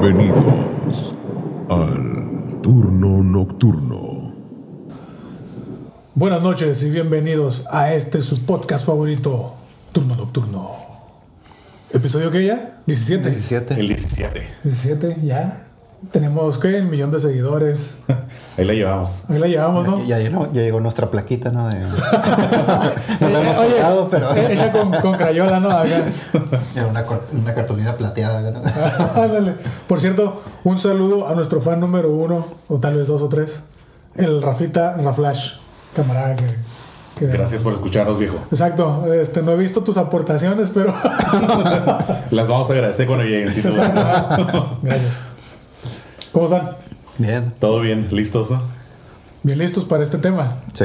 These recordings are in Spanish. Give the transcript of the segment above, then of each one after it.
Bienvenidos al turno nocturno. Buenas noches y bienvenidos a este su podcast favorito, Turno Nocturno. ¿Episodio qué ya? 17. 17. El 17. 17, ya. Tenemos, ¿qué? Un millón de seguidores. Ahí la llevamos. Ahí la llevamos, ¿no? Ya, llegó, ya llegó nuestra plaquita, ¿no? De... no la hemos Oye, tocado, pero eh, Hecha con, con crayola, ¿no? Acá. era una, una cartulina plateada. ¿no? Ándale. Por cierto, un saludo a nuestro fan número uno, o tal vez dos o tres, el Rafita Raflash, camarada que... que- Gracias por escucharnos, viejo. Exacto, este, no he visto tus aportaciones, pero... Las vamos a agradecer cuando lleguen. si Gracias. ¿Cómo están? Bien. Todo bien, listos, ¿no? ¿Bien listos para este tema? Sí.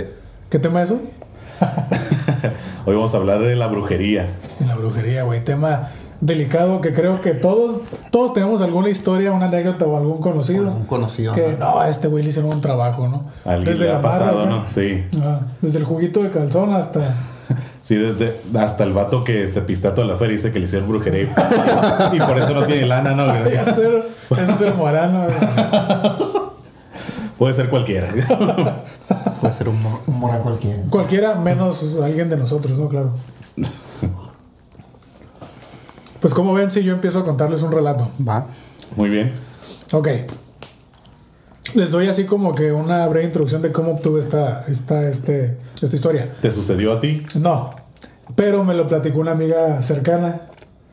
¿Qué tema es hoy? Hoy vamos a hablar de la brujería. En la brujería, güey. Tema delicado que creo que todos, todos tenemos alguna historia, una anécdota o algún conocido. Un conocido. Que ¿no? no, a este güey le hicieron un trabajo, ¿no? Alguien le la ha pasado, ¿no? Sí. Ah, desde el juguito de calzón hasta. Sí, desde, hasta el vato que se pista toda la feria dice que le hicieron brujería. y por eso no tiene lana, ¿no? Eso es ser, eso es ser morano. Puede ser cualquiera. Puede ser un, mor- un mora cualquiera. Cualquiera menos alguien de nosotros, ¿no? Claro. Pues como ven, si yo empiezo a contarles un relato. Va. Muy bien. Ok. Les doy así como que una breve introducción de cómo obtuve esta, esta, este, esta historia. ¿Te sucedió a ti? No, pero me lo platicó una amiga cercana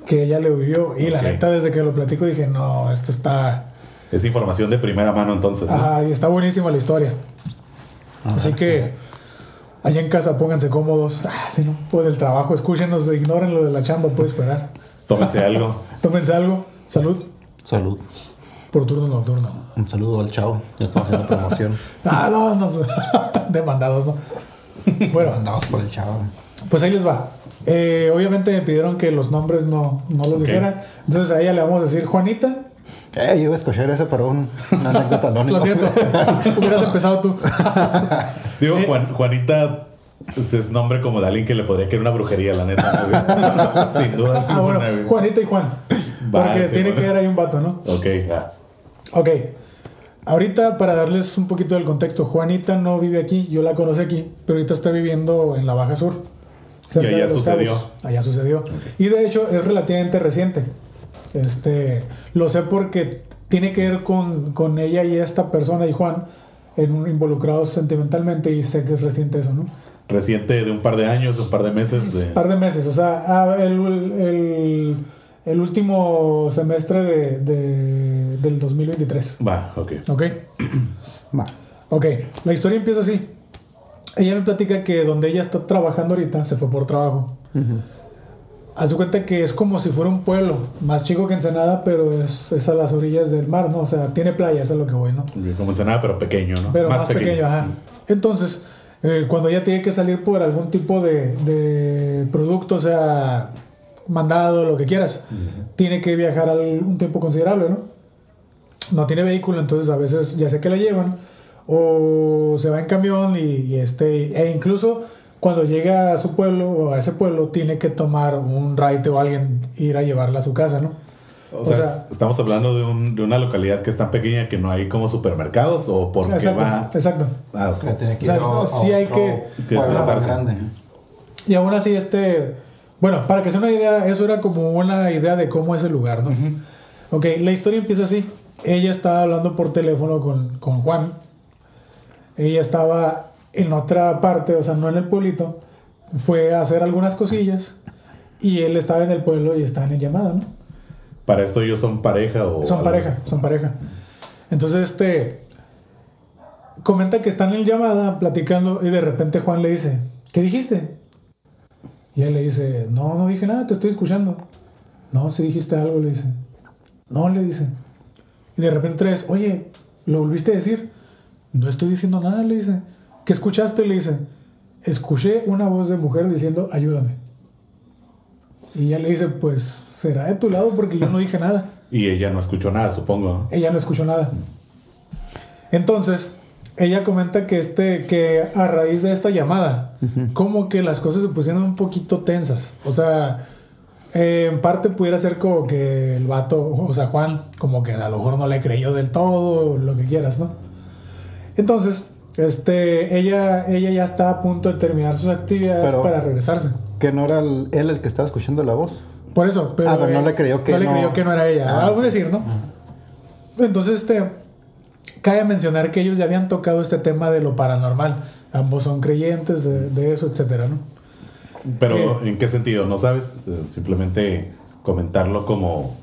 que ella lo vivió y la neta desde que lo platico dije, no, esto está... Es información de primera mano entonces. ¿no? Ay, está buenísima la historia. Así que allá en casa pónganse cómodos. Ah, si no, pues del trabajo, escúchenos, ignoren lo de la chamba, puede esperar. Tómense algo. Tómense algo. Salud Salud. por turno nocturno. Un saludo al chavo. Ya estamos haciendo promoción. Ah, no, no. Demandados, ¿no? Bueno, Andamos por el chavo. Pues ahí les va. Eh, obviamente me pidieron que los nombres no, no los Ok. dijera. Entonces a ella le vamos a decir Juanita. Eh, yo iba a escoger ese para un, una anécdota anónima. Lo siento. Hubieras empezado tú. Digo, Eh. Juan- Juanita pues, es nombre como de alguien que le podría querer una brujería, la neta. ¿no? Sin duda. Ah, bueno. Juanita y Juan. Va, Porque sí, tiene bueno. que haber ahí un vato, ¿no? Ok, va. Ok. Ahorita, para darles un poquito del contexto, Juanita no vive aquí, yo la conocí aquí, pero ahorita está viviendo en la Baja Sur. cerca allá sucedió. Cabos. Allá sucedió. Y de hecho es relativamente reciente. Este, lo sé porque tiene que ver con, con ella y esta persona y Juan en involucrados sentimentalmente y sé que es reciente eso, ¿no? Reciente de un par de años, un par de meses. Un par de meses, o sea, ah, el, el- el último semestre de, de- del 2023. Va, ok. ¿Ok? Va. Ok, la historia empieza así. Ella me platica que donde ella está trabajando ahorita se fue por trabajo. Haz de cuenta que es como si fuera un pueblo, más chico que Ensenada, pero es, es a las orillas del mar, ¿no? O sea, tiene playa, eso es lo que voy, ¿no? Como Ensenada, pero pequeño, ¿no? Pero más, pequeño. ajá. Entonces, eh, cuando ella tiene que salir por algún tipo de, de producto, o sea, mandado, lo que quieras, tiene que viajar al- un tiempo considerable, ¿no? No tiene vehículo, entonces a veces ya sé que la llevan, o se va en camión y, y este, e incluso cuando llega a su pueblo o a ese pueblo, tiene que tomar un raite o alguien ir a llevarla a su casa, ¿no? O sea, es- estamos hablando de, un- de una localidad que es tan pequeña que no hay como supermercados o porque exacto, va. exacto. Ah, ok. Ya tiene que O sea, ir a- a sí hay que- que desplazarse. grande. Y aún así, este. Bueno, para que sea una idea, eso era como una idea de cómo es el lugar, ¿no? Ok, la historia empieza así. Ella estaba hablando por teléfono con, con Juan. Ella estaba en otra parte, o sea, no en el pueblito. Fue a hacer algunas cosillas. Y él estaba en el pueblo y estaba en llamada, ¿no? Para esto ellos son pareja o. Son pareja, son pareja. Entonces, este. Comenta que están en llamada platicando y de repente Juan le dice: ¿Qué dijiste? Y él le dice: No, no dije nada, te estoy escuchando. No, si dijiste algo, le dice. No, le dice. Y de repente otra vez: Oye, ¿lo volviste a decir? No estoy diciendo nada, le dice. ¿Qué escuchaste? Le dice: Escuché una voz de mujer diciendo: Ayúdame. Y ella le dice: Pues será de tu lado porque yo no dije nada. Y ella no escuchó nada, supongo. Ella no escuchó nada. Entonces, ella comenta que este, que a raíz de esta llamada, como que las cosas se pusieron un poquito tensas. O sea, eh, en parte pudiera ser como que el vato, o sea, Juan, como que a lo mejor no le creyó del todo, lo que quieras, ¿no? Entonces, este, ella, ella ya está a punto de terminar sus actividades Pero- para regresarse. Que no era el- él el que estaba escuchando la voz. Por eso, pero, Ah, pero no eh, le creyó que no le no- creyó que no era ella. Ah. Algo decir, ¿no? Entonces, este, cabe mencionar que ellos ya habían tocado este tema de lo paranormal. Ambos son creyentes de, de eso, etcétera, ¿no? Pero, Eh. ¿en qué sentido? ¿No sabes? Eh, Simplemente comentarlo como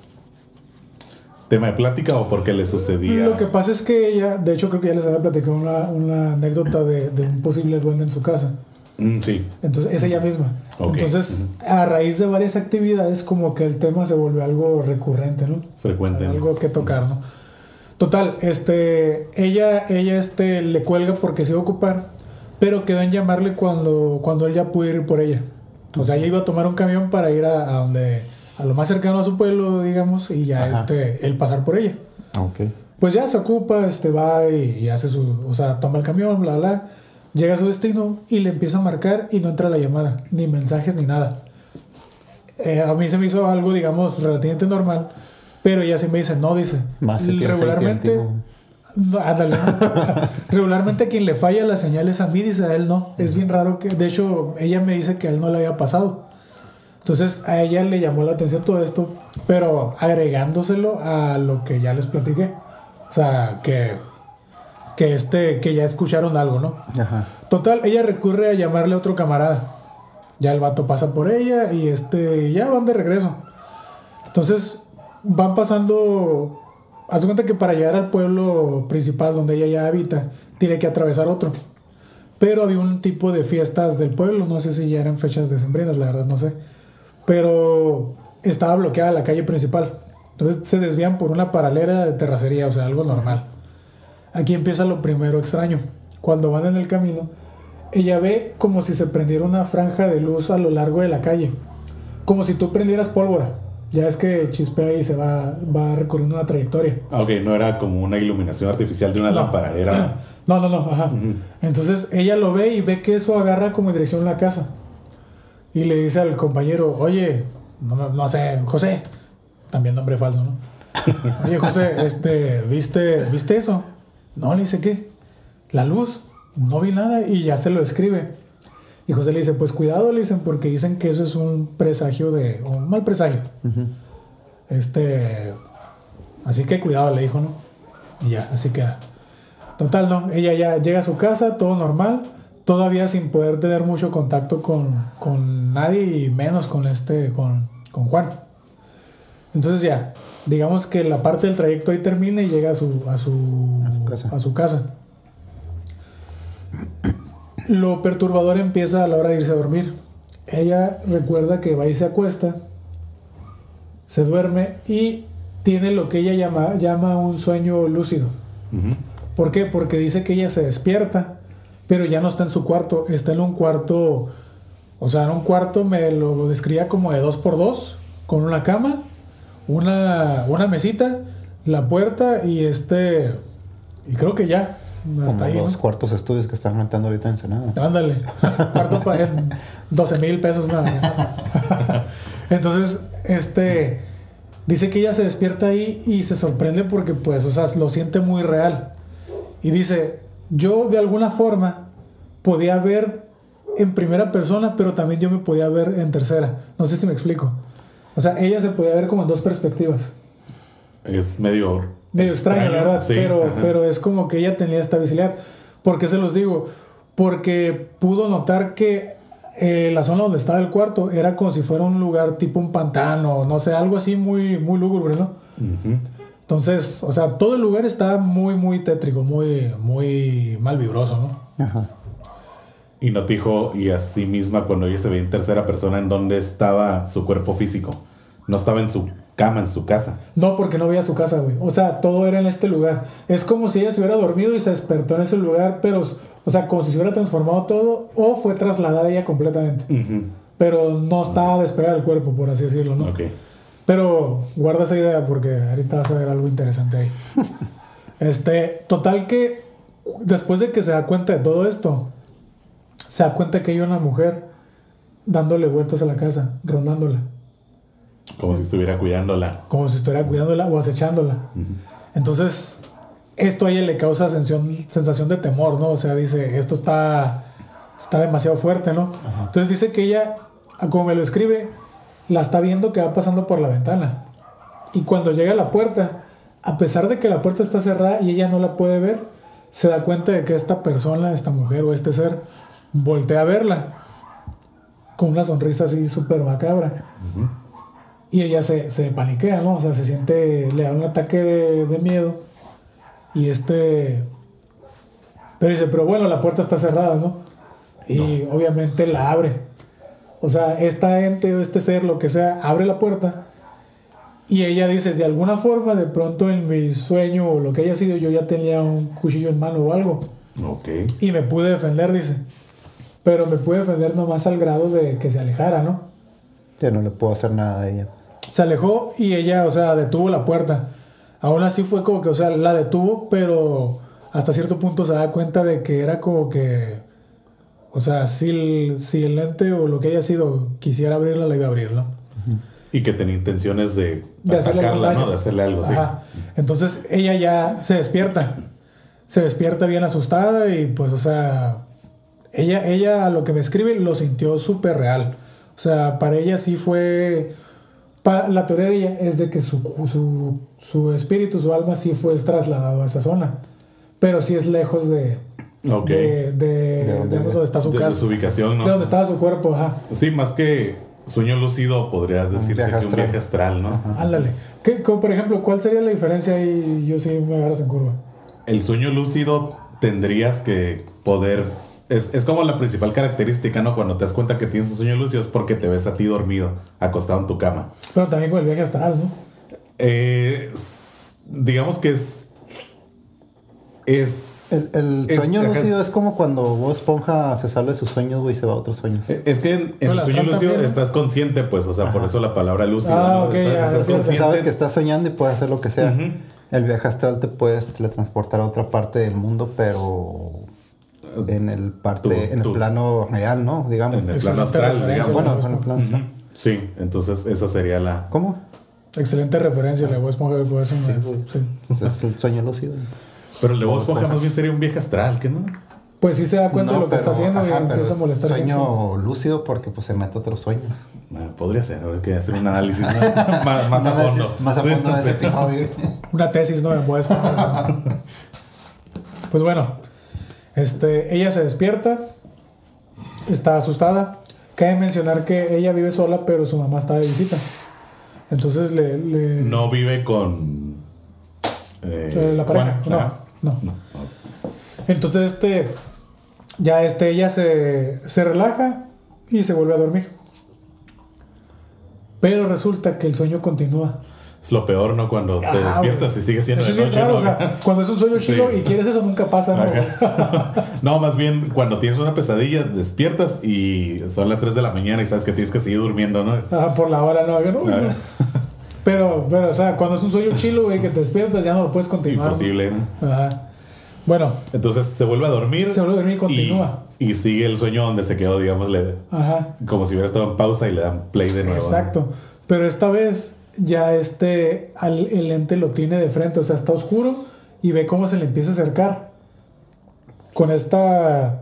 tema de plática o porque le sucedía. Lo que pasa es que ella, de hecho creo que ya les había platicado una, una anécdota de, de un posible duende en su casa. Mm, sí. Entonces, es ella misma. Ok. Entonces, a raíz de varias actividades, como que el tema se volvió algo recurrente, ¿no? Frecuente. ¿no? Algo que tocar, ¿no? Total, este, ella, ella, este, le cuelga porque se iba a ocupar, pero quedó en llamarle cuando, cuando él ya pudo ir por ella. O sea, ella iba a tomar un camión para ir a, a donde, a lo más cercano a su pueblo, digamos, y ya, Ajá. este, él pasar por ella. Ok. Pues ya se ocupa, este, va y, y hace su, o sea, toma el camión, bla, bla, llega a su destino y le empieza a marcar y no entra la llamada, ni mensajes ni nada. Eh, a mí se me hizo algo, digamos, relativamente normal, pero ella sí me dice, no, dice, Más se regularmente, no, ándale, regularmente a quien le falla las señales a mí, dice a él no, es bien raro que, de hecho, ella me dice que a él no le había pasado. Entonces a ella le llamó la atención todo esto, pero agregándoselo a lo que ya les platiqué. O sea, que, que, este, que ya escucharon algo, ¿no? Ajá. Total, ella recurre a llamarle a otro camarada. Ya el vato pasa por ella y este, ya van de regreso. Entonces van pasando. Haz cuenta que para llegar al pueblo principal donde ella ya habita, tiene que atravesar otro. Pero había un tipo de fiestas del pueblo, no sé si ya eran fechas decembrinas, la verdad no sé. Pero estaba bloqueada la calle principal. Entonces se desvían por una paralela de terracería, o sea, algo normal. Aquí empieza lo primero extraño. Cuando van en el camino, ella ve como si se prendiera una franja de luz a lo largo de la calle. Como si tú prendieras pólvora. Ya es que chispea y se va, va recorriendo una trayectoria. Ah, Ok, no era como una iluminación artificial de una No. lámpara, era. No, no, no, ajá. Entonces ella lo ve y ve que eso agarra como en dirección a la casa. Y le dice al compañero, oye, no, no- no sé, José, también nombre falso, ¿no? Oye, José, este, ¿viste, ¿viste eso? No, le dice, ¿qué? La luz, no vi nada y ya se lo escribe. Y José le dice, pues cuidado, le dicen, porque dicen que eso es un presagio de, un mal presagio. Este, así que cuidado, le dijo, ¿no? Y ya, así queda. Total, no. Ella ya llega a su casa, todo normal. Todavía sin poder tener mucho contacto con, con nadie y menos con este, con, con Juan. Entonces ya, digamos que la parte del trayecto ahí termina y llega a su, a su, A su casa. a su casa. Lo perturbador empieza a la hora de irse a dormir. Ella recuerda que va y se acuesta, se duerme y tiene lo que ella llama, llama un sueño lúcido. ¿Por qué? Porque dice que ella se despierta, pero ya no está en su cuarto, está en un cuarto, o sea, en un cuarto me lo describía como de dos por dos, con una cama, una, una mesita, la puerta y este, y creo que ya, hasta Como ahí. los ¿no? cuartos estudios que están rentando ahorita en Ensenada. Ándale, cuarto pa- en 12 mil pesos nada. Entonces, este dice que ella se despierta ahí y se sorprende porque, pues, o sea, lo siente muy real. Y dice: Yo de alguna forma podía ver en primera persona, pero también yo me podía ver en tercera. No sé si me explico. O sea, ella se podía ver como en dos perspectivas. Es medio. Medio extraño, la verdad, sí, pero, ajá. pero es como que ella tenía esta visibilidad. ¿Por qué se los digo? Porque pudo notar que eh, la zona donde estaba el cuarto era como si fuera un lugar tipo un pantano, no sé, algo así muy, muy lúgubre, ¿no? Entonces, o sea, todo el lugar está muy, muy tétrico, muy, muy mal vibroso, ¿no? Ajá. Y no te dijo, y así misma, cuando ella se ve en tercera persona, en dónde estaba su cuerpo físico. No estaba en su cama, en su casa. No, porque no veía su casa, güey. O sea, todo era en este lugar. Es como si ella se hubiera dormido y se despertó en ese lugar, pero, o sea, como si se hubiera transformado todo o fue trasladada ella completamente. Pero no estaba despegada del cuerpo, por así decirlo, ¿no? Ok. Pero guarda esa idea porque ahorita vas a ver algo interesante ahí. Este, total que después de que se da cuenta de todo esto, se da cuenta que hay una mujer dándole vueltas a la casa, rondándola. Como si estuviera cuidándola. como si estuviera cuidándola o acechándola. Entonces, esto a ella le causa sensación, sensación de temor, ¿no? O sea, dice, esto está, está demasiado fuerte, ¿no? Entonces dice que ella, como me lo escribe, la está viendo que va pasando por la ventana. Y cuando llega a la puerta, a pesar de que la puerta está cerrada y ella no la puede ver, se da cuenta de que esta persona, esta mujer o este ser, voltea a verla con una sonrisa así súper macabra. Y ella se, se paniquea, ¿no? O sea, se siente, le da un ataque de, de miedo. Y este... Pero dice, pero bueno, la puerta está cerrada, ¿no? Y obviamente la abre. O sea, esta ente o este ser, lo que sea, abre la puerta. Y ella dice, de alguna forma, de pronto en mi sueño o lo que haya sido, yo ya tenía un cuchillo en mano o algo. Ok. Y me pude defender, dice. Pero me pude defender nomás al grado de que se alejara, ¿no? Ya no le puedo hacer nada a ella. Se alejó y ella, o sea, detuvo la puerta. Aún así fue como que, o sea, la detuvo, pero hasta cierto punto se da cuenta de que era como que, o sea, si el, si el ente o lo que haya sido quisiera abrirla, la iba a abrir, ¿no? Y que tenía intenciones de, De atacarla. ¿no? De hacerle algo, sí. Ajá. Entonces ella ya se despierta. Se despierta bien asustada y pues, o sea, ella, ella a lo que me escribe lo sintió súper real. O sea, para ella sí fue... la teoría de ella es de que su, su, su espíritu, su alma sí fue trasladado a esa zona. Pero sí es lejos de... Ok. De, de, ¿De digamos, donde está su De- de casa. su ubicación, ¿no? De donde estaba su cuerpo, ajá. Sí, más que sueño lúcido, podría decirse que un viaje astral, ¿no? Ándale. ¿Qué, como, por ejemplo, ¿cuál sería la diferencia ahí? Yo sí me agarras en curva. El sueño lúcido tendrías que poder. Es, es como la principal característica, ¿no? Cuando te das cuenta que tienes un sueño lúcido es porque te ves a ti dormido, acostado en tu cama. Pero también con el viaje astral, ¿no? Eh, digamos que es. Es. El, el es- sueño ajá, lúcido es como cuando Bob Esponja se sale de sus sueños, güey, y se va a otros sueños. Es que en, el sueño lúcido estás consciente, pues, o sea, por eso la palabra lúcido, Ah, ¿no? ok, estás ya, estás es cierto. Sabes que consciente. estás soñando y puedes hacer lo que sea. El viaje astral te puedes teletransportar a otra parte del mundo, pero en el parte, Tú- en el tú. plano real, ¿no? Digamos. En el plano astral, digamos. Bueno, en el plano. Sí, entonces esa sería la. ¿Cómo? Excelente referencia, la voy a esponja por eso. me- güey. sí. Es el sueño lúcido. Pero el de Bob Esponja más bien sería un viaje astral, ¿qué no? Pues sí se da cuenta de lo que está haciendo y ajá, empieza a es molestar. sueño lúcido porque pues se mete a otros sueños. Ah, podría ser, habría que hacer un análisis ¿no? más, más a fondo. Más a Sí, fondo de sí. ese episodio. Una tesis, ¿no? De Esponja. pues bueno, este, ella se despierta, está asustada. Cabe mencionar que ella vive sola, pero su mamá está de visita. Entonces le. le- No vive con. eh, eh, la pareja. Ajá. No, no. Entonces, este, ya este, ella se, se relaja y se vuelve a dormir. Pero resulta que el sueño continúa. Es lo peor, ¿no? Cuando te Ajá, despiertas güey. y sigue siendo Eso de noche, raro, ¿no? o sea, cuando es un sueño Sí. chido y quieres eso, nunca pasa, ¿no? No, más bien cuando tienes una pesadilla, despiertas y son las 3 de la mañana y sabes que tienes que seguir durmiendo, ¿no? Ajá, por la hora, no, no, Claro. Pero, pero, o sea, cuando es un sueño chilo, güey, que te despiertas, ya no lo puedes continuar. Imposible. ¿no? Ajá. Bueno, Entonces se vuelve a dormir. Se vuelve a dormir y continúa. Y, y sigue el sueño donde se quedó, digamos, le- ajá. como si hubiera estado en pausa y le dan play de nuevo. Exacto. Pero esta vez ya este al- el ente lo tiene de frente, o sea, está oscuro y ve cómo se le empieza a acercar. Con esta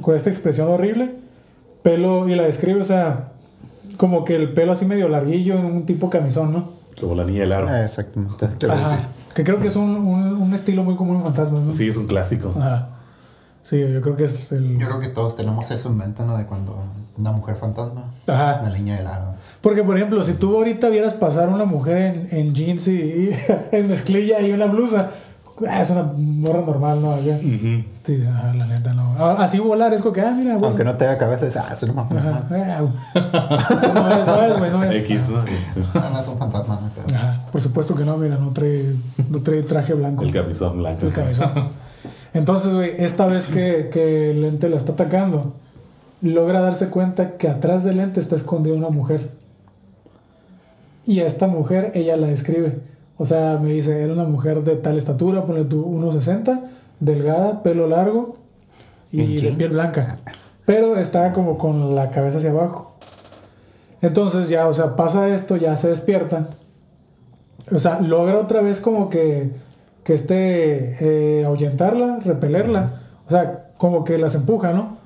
con esta expresión horrible, pelo y la describe, o sea, como que el pelo así medio larguillo en un tipo camisón, ¿no? Como la niña del aro. Ah, Exactamente. Ajá. Que creo que es un, un- un estilo muy común en fantasmas, ¿no? Sí, es un clásico. Ajá. Sí, yo creo que es el Yo creo que todos tenemos eso en mente, ¿no? De cuando una mujer fantasma, Ajá. la niña del aro. Porque, por ejemplo, si tú ahorita vieras pasar una mujer en, en jeans y, y en mezclilla y una blusa, ah, es una morra normal, ¿no? Acá. Sí, ah, la neta, no. Ah, Así volar es como que, ah, mira, bueno. Aunque no tenga cabeza, es, ah, es una mamá. Ah, no es, no es, güey, no es. X, ¿no? No, es un fantasma, Ajá, por supuesto que no, mira, no trae, no trae traje blanco. El camisón blanco. El cabezón. Entonces, güey, esta vez que, que el ente la está atacando, logra darse cuenta que atrás del ente está escondida una mujer. Y a esta mujer ella la describe. O sea, me dice, era una mujer de tal estatura, ponle tú 1,60, delgada, pelo largo y ¿En de piel blanca. Pero estaba como con la cabeza hacia abajo. Entonces ya, o sea, pasa esto, ya se despierta. O sea, logra otra vez como que, que este, eh, ahuyentarla, repelerla. O sea, como que las empuja, ¿no?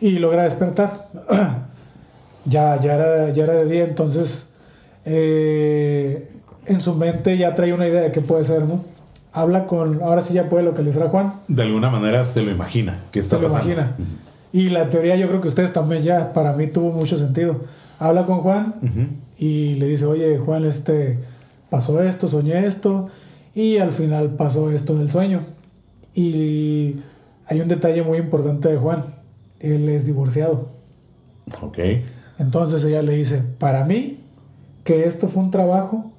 Y logra despertar. ya, ya, era, ya era de día, entonces eh, en su mente ya trae una idea de qué puede ser, ¿no? Habla con, ahora sí ya puede localizar a Juan. De alguna manera se lo imagina. ¿Qué está Se lo imagina. Y la teoría yo creo que ustedes también ya, para mí tuvo mucho sentido. Habla con Juan y le dice, oye Juan, este, pasó esto, soñé esto y al final pasó esto en el sueño. Y hay un detalle muy importante de Juan, él es divorciado. Ok. Entonces ella le dice, para mí, que esto fue un trabajo,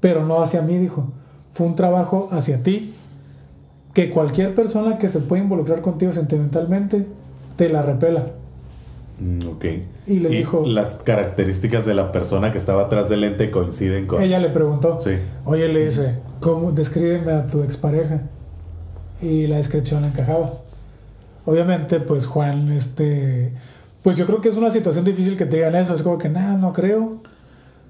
pero no hacia mí, dijo, fue un trabajo hacia ti, que cualquier persona que se pueda involucrar contigo sentimentalmente, te la repela. Mm, ok. Y le dijo- Las características de la persona que estaba atrás del lente coinciden con. Ella le preguntó, Sí. oye, le dice, ¿cómo descríbeme a tu expareja? Y la descripción le encajaba. Obviamente, pues Juan, este, pues yo creo que es una situación difícil que te digan eso, es como que, nada, no creo.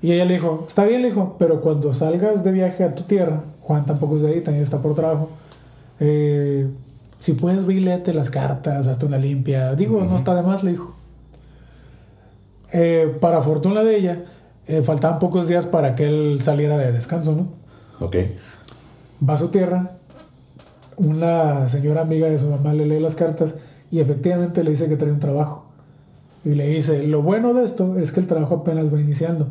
Y ella le dijo, está bien, le dijo, pero cuando salgas de viaje a tu tierra, Juan tampoco es de ahí, también está por trabajo, eh, si puedes léete las cartas, hazte una limpia, digo, no está de más, le dijo. Eh, para fortuna de ella, eh, faltaban pocos días para que él saliera de descanso, ¿no? Ok. Va a su tierra, una señora amiga de su mamá le lee las cartas y efectivamente le dice que trae un trabajo. Y le dice, lo bueno de esto es que el trabajo apenas va iniciando.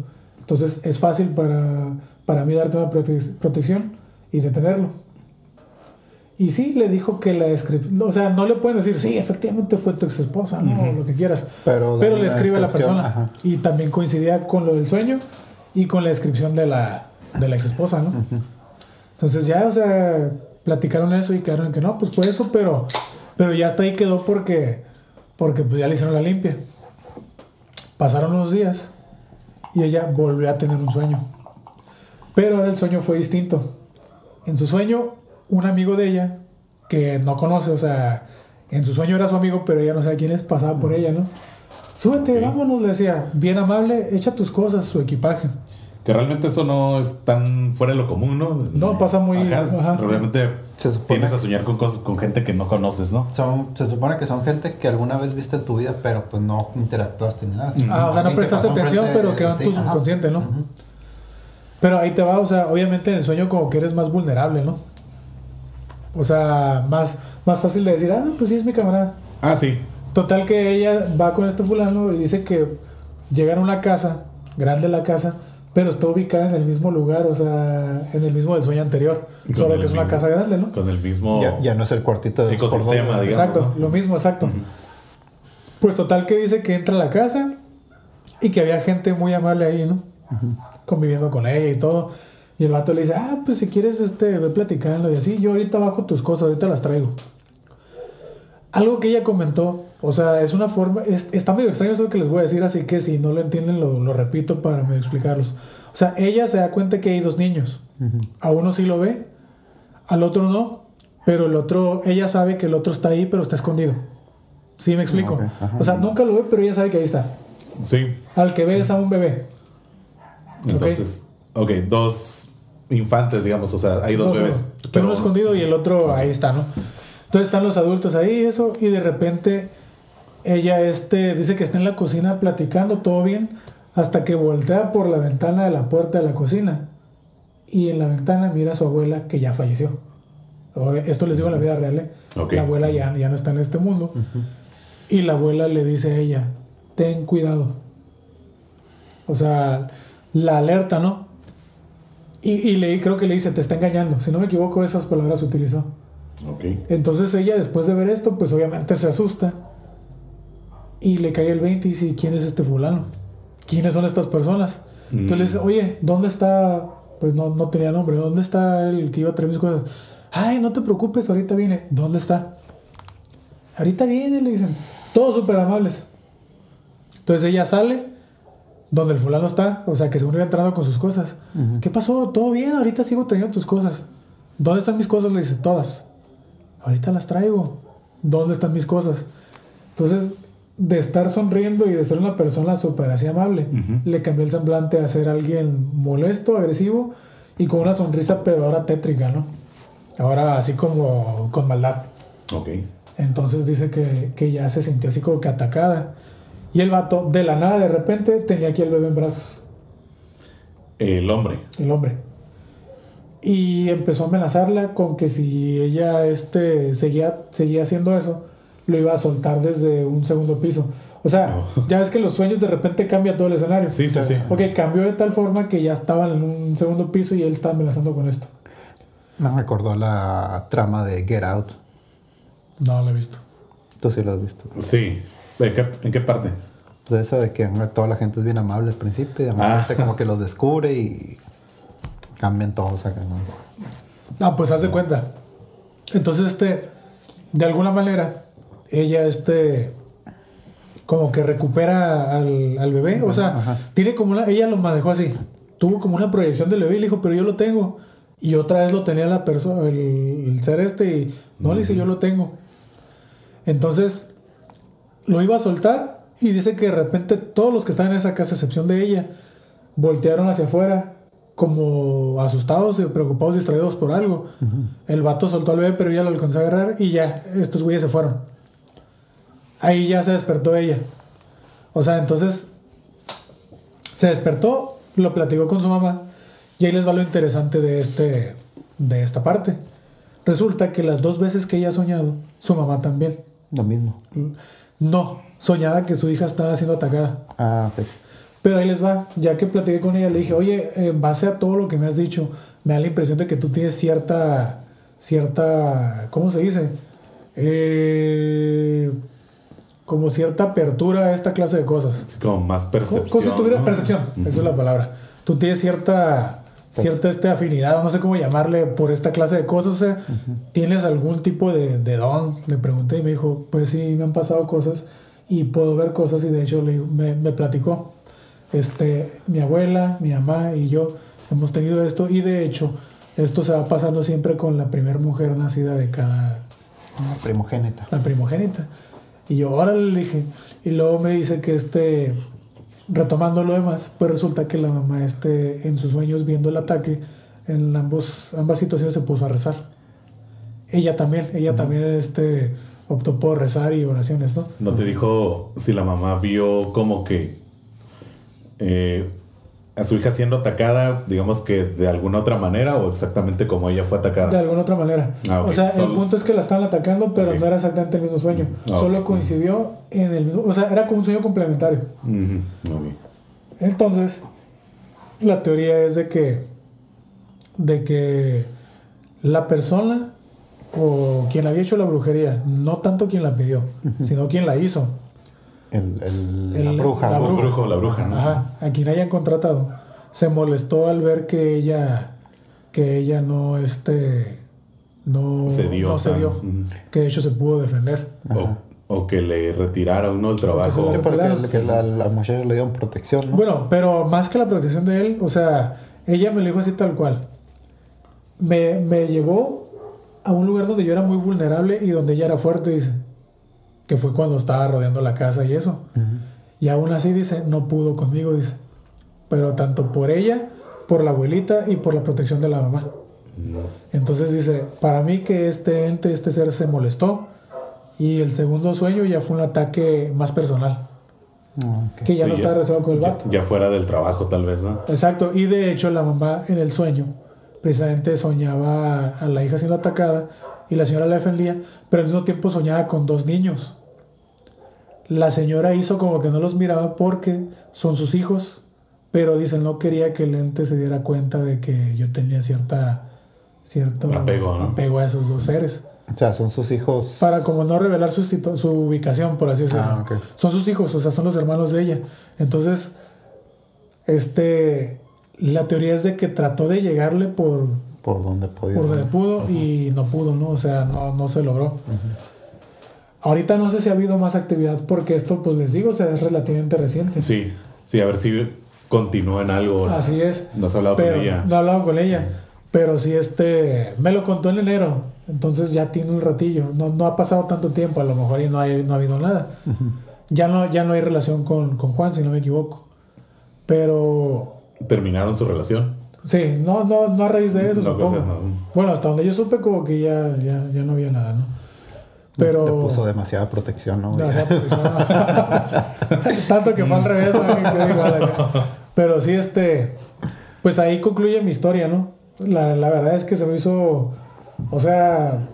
Entonces es fácil para, para mí darte una prote- protección y detenerlo. Y sí, le dijo que la descripción, o sea, no le pueden decir, sí, efectivamente fue tu ex esposa, no, lo que quieras. Pero Pero le escribe a la persona. ajá. Y también coincidía con lo del sueño y con la descripción de la, de la ex esposa, ¿no? Entonces ya, o sea, platicaron eso y quedaron que no, pues fue eso, pero, pero ya hasta ahí quedó porque, porque pues ya le hicieron la limpia. Pasaron unos días y ella volvió a tener un sueño. Pero ahora el sueño fue distinto. En su sueño, un amigo de ella, que no conoce, o sea, en su sueño era su amigo, pero ella no sabe quién es, pasaba por ella, ¿no? Súbete, vámonos, le decía, bien amable, echa tus cosas, su equipaje. Que realmente eso no es tan fuera de lo común, ¿no? No, pasa muy- Ajá, ajá. Realmente Se supone- tienes a soñar con cosas, con gente que no conoces, ¿no? Son, se supone que son gente que alguna vez viste en tu vida, pero pues no interactuaste ni nada. Ah, o sea, no prestaste atención, pero quedó en tu subconsciente, ¿no? Pero ahí te va, o sea, obviamente en el sueño como que eres más vulnerable, ¿no? O sea, más, más fácil de decir, ah, no, pues sí es mi camarada. Ah, sí. Total que ella va con este fulano y dice que llegan a una casa, grande la casa, pero está ubicada en el mismo lugar, o sea, en el mismo del sueño anterior. Con Solo que es una casa grande, ¿no? Con el mismo. Ya, ya no es el cuartito de Ecosistema, digamos. Exacto, ¿no? lo mismo, exacto. Pues total que dice que entra a la casa y que había gente muy amable ahí, ¿no? Conviviendo con ella y todo. Y el vato le dice, ah, pues si quieres, este, ve platicando y así. Yo ahorita bajo tus cosas, ahorita las traigo. Algo que ella comentó, o sea, es una forma, es- está medio extraño eso que les voy a decir, así que si no lo entienden, lo, lo repito para medio explicarlos. O sea, ella se da cuenta que hay dos niños. A uno sí lo ve, al otro no, pero el otro, ella sabe que el otro está ahí, pero está escondido. ¿Sí me explico? Ajá. O sea, nunca lo ve, pero ella sabe que ahí está. Sí. Al que ve es a un bebé. Entonces, ok, dos infantes, digamos, o sea, hay dos, bebés. Uno escondido y el otro ahí está, ¿no? Entonces están los adultos ahí, eso, y de repente ella este, dice que está en la cocina platicando, todo bien, hasta que voltea por la ventana de la puerta de la cocina. Y en la ventana mira a su abuela que ya falleció. Esto les digo en la vida real, ¿eh? La abuela ya, ya no está en este mundo. Y la abuela le dice a ella, ten cuidado. O sea, la alerta, ¿no? Y, y le, creo que le dice, te está engañando. Si no me equivoco, esas palabras utilizó. Entonces ella, después de ver esto, pues obviamente se asusta. Y le cae el 20 y dice, ¿quién es este fulano? ¿Quiénes son estas personas? Entonces le dice, oye, ¿dónde está? Pues no, no tenía nombre. ¿Dónde está el que iba a traer mis cosas? Ay, no te preocupes, ahorita viene. ¿Dónde está? Ahorita viene, le dicen. Todos súper amables. Entonces ella sale donde el fulano está, o sea, que según iba entrando con sus cosas. ¿Qué pasó? ¿Todo bien? Ahorita sigo teniendo tus cosas. ¿Dónde están mis cosas? Le dice, todas. Ahorita las traigo. ¿Dónde están mis cosas? Entonces, de estar sonriendo y de ser una persona súper así amable, le cambió el semblante a ser alguien molesto, agresivo y con una sonrisa, pero ahora tétrica, ¿no? Ahora así como con maldad. Ok. Entonces dice que, que ya se sintió así como que atacada. Y el vato, de la nada, de repente, tenía aquí el bebé en brazos, El hombre. el hombre. Y empezó a amenazarla con que si ella este, seguía, seguía haciendo eso, lo iba a soltar desde un segundo piso. O sea, ya ves que los sueños de repente cambia todo el escenario. Sí, sí, sí. Ok, cambió de tal forma que ya estaban en un segundo piso y él estaba amenazando con esto. Me recordó la trama de Get Out. No lo he visto. Tú sí lo has visto. Sí. ¿En qué, en qué parte? Pues eso de que toda la gente es bien amable al principio y Ah. como que los descubre y cambian todos acá, ¿no? Ah, pues haz de cuenta. Entonces, este, de alguna manera, ella, este, como que recupera al, al bebé. O sea, Ajá. tiene como una, ella lo manejó así. Tuvo como una proyección del bebé y le dijo, pero yo lo tengo. Y otra vez lo tenía la persona, el, el ser este, y no le dice, yo lo tengo. Entonces, lo iba a soltar y dice que de repente todos los que estaban en esa casa, a excepción de ella, voltearon hacia afuera como asustados y preocupados, distraídos por algo. El vato soltó al bebé, pero ella lo alcanzó a agarrar y ya, estos güeyes se fueron. Ahí ya se despertó ella. O sea, entonces se despertó, lo platicó con su mamá y ahí les va lo interesante de, este, de esta parte. Resulta que las dos veces que ella ha soñado, su mamá también. Lo mismo. No, soñaba que su hija estaba siendo atacada. Ah, ok. Pero ahí les va, ya que platiqué con ella, le dije, oye, en base a todo lo que me has dicho, me da la impresión de que tú tienes cierta, cierta, ¿cómo se dice? Eh, como cierta apertura a esta clase de cosas. Así como más Como, percepción. como si tuviera ¿no? percepción, esa es la palabra. Tú tienes cierta, cierta este, afinidad, no sé cómo llamarle, por esta clase de cosas. O sea, ¿tienes algún tipo de, de don? Le pregunté y me dijo, pues sí, me han pasado cosas y puedo ver cosas y de hecho le digo- me, me platicó. Este, mi abuela, mi mamá y yo hemos tenido esto y de hecho esto se va pasando siempre con la primera mujer nacida de cada, Ah, primogénita. la primogénita. Y yo ahora le dije, y luego me dice que este, retomando lo demás, pues resulta que la mamá este, en sus sueños viendo el ataque, en ambos, ambas situaciones se puso a rezar. Ella también, ella también este, optó por rezar y oraciones, ¿no? No te dijo si la mamá vio como que eh, a su hija siendo atacada, digamos que de alguna otra manera o exactamente como ella fue De atacada. alguna otra manera. Ah. O sea, el punto es que la estaban atacando, pero no era exactamente el mismo sueño. Ah, Solo coincidió en el mismo, o sea, era como un sueño complementario. Entonces, la teoría es de que, de que la persona o quien había hecho la brujería, no tanto quien la pidió, sino quien la hizo, El, el- El- la bruja. la brujo, la bruja, ¿no? ajá, a quien hayan contratado, se molestó al ver que ella, que ella no, este, no Se dio no se dio, que de hecho se pudo defender. O, o que le retiraron ¿no? el trabajo. le- Porque que la, la muchacha le dieron protección, ¿no? Bueno, pero más que la protección de él, o sea, ella me lo dijo así tal cual. Me, me llevó a un lugar donde yo era muy vulnerable y donde ella era fuerte, dice. Que fue cuando estaba rodeando la casa y eso. Y aún así, dice, no pudo conmigo, dice. Pero tanto por ella, por la abuelita y por la protección de la mamá. Entonces dice, para mí que este ente, este ser se molestó. Y el segundo sueño ya fue un ataque más personal. Ah, ok. Que ya Sí, no está relacionado con el ya- vato. ya fuera del trabajo, tal vez, ¿no? Exacto, y de hecho la mamá en el sueño precisamente soñaba a la hija siendo atacada y la señora la defendía, pero al mismo tiempo soñaba con dos niños. La señora hizo como que no los miraba porque son sus hijos, pero dicen no quería que el ente se diera cuenta de que yo tenía cierta cierto Apego, ¿no? apego a esos dos seres. O sea, son sus hijos. Para como no revelar su, su ubicación, por así decirlo. Ah, ok. Son sus hijos, o sea, son los hermanos de ella. Entonces, este, la teoría es de que trató de llegarle por, Por donde podía. por donde pudo y no pudo, ¿no? O sea, no, no se logró. Ahorita no sé si ha habido más actividad porque esto, pues les digo, o sea, es relativamente reciente. Sí, sí, a ver si continúa en algo. Así es. No has hablado Pero con ella. no he hablado con ella. Pero sí, este, me lo contó en enero. Entonces ya tiene un ratillo. No, no ha pasado tanto tiempo, a lo mejor y no ha, no ha habido nada. Ya no, ya no hay relación con, con Juan, si no me equivoco. Pero Terminaron su relación. Sí, no, no, no a raíz de eso, No, supongo. pues, no. Bueno, hasta donde yo supe como que ya, ya, ya no había nada, ¿no? Pero... Le puso demasiada protección, ¿no? Porque son- Tanto que fue al revés. Pero sí, este... Pues ahí concluye mi historia, ¿no? La, la verdad es que se me hizo... O sea...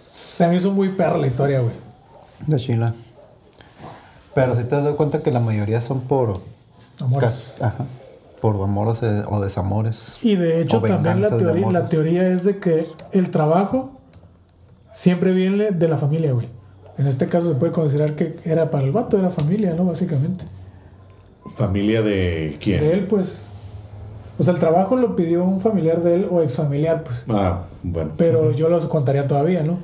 Se me hizo muy perra la historia, güey. De Chila. Pero si te das cuenta que la mayoría son por... Amores. Ajá. Por amores eh, o desamores. Y de hecho también la teoría, la teoría es de que el trabajo siempre viene de la familia, güey. En este caso se puede considerar que era para el vato, era familia, ¿no? Básicamente. ¿Familia de quién? De él, pues. O sea, el trabajo lo pidió un familiar de él o exfamiliar, pues. Ah, bueno. Pero yo los contaría todavía, ¿no?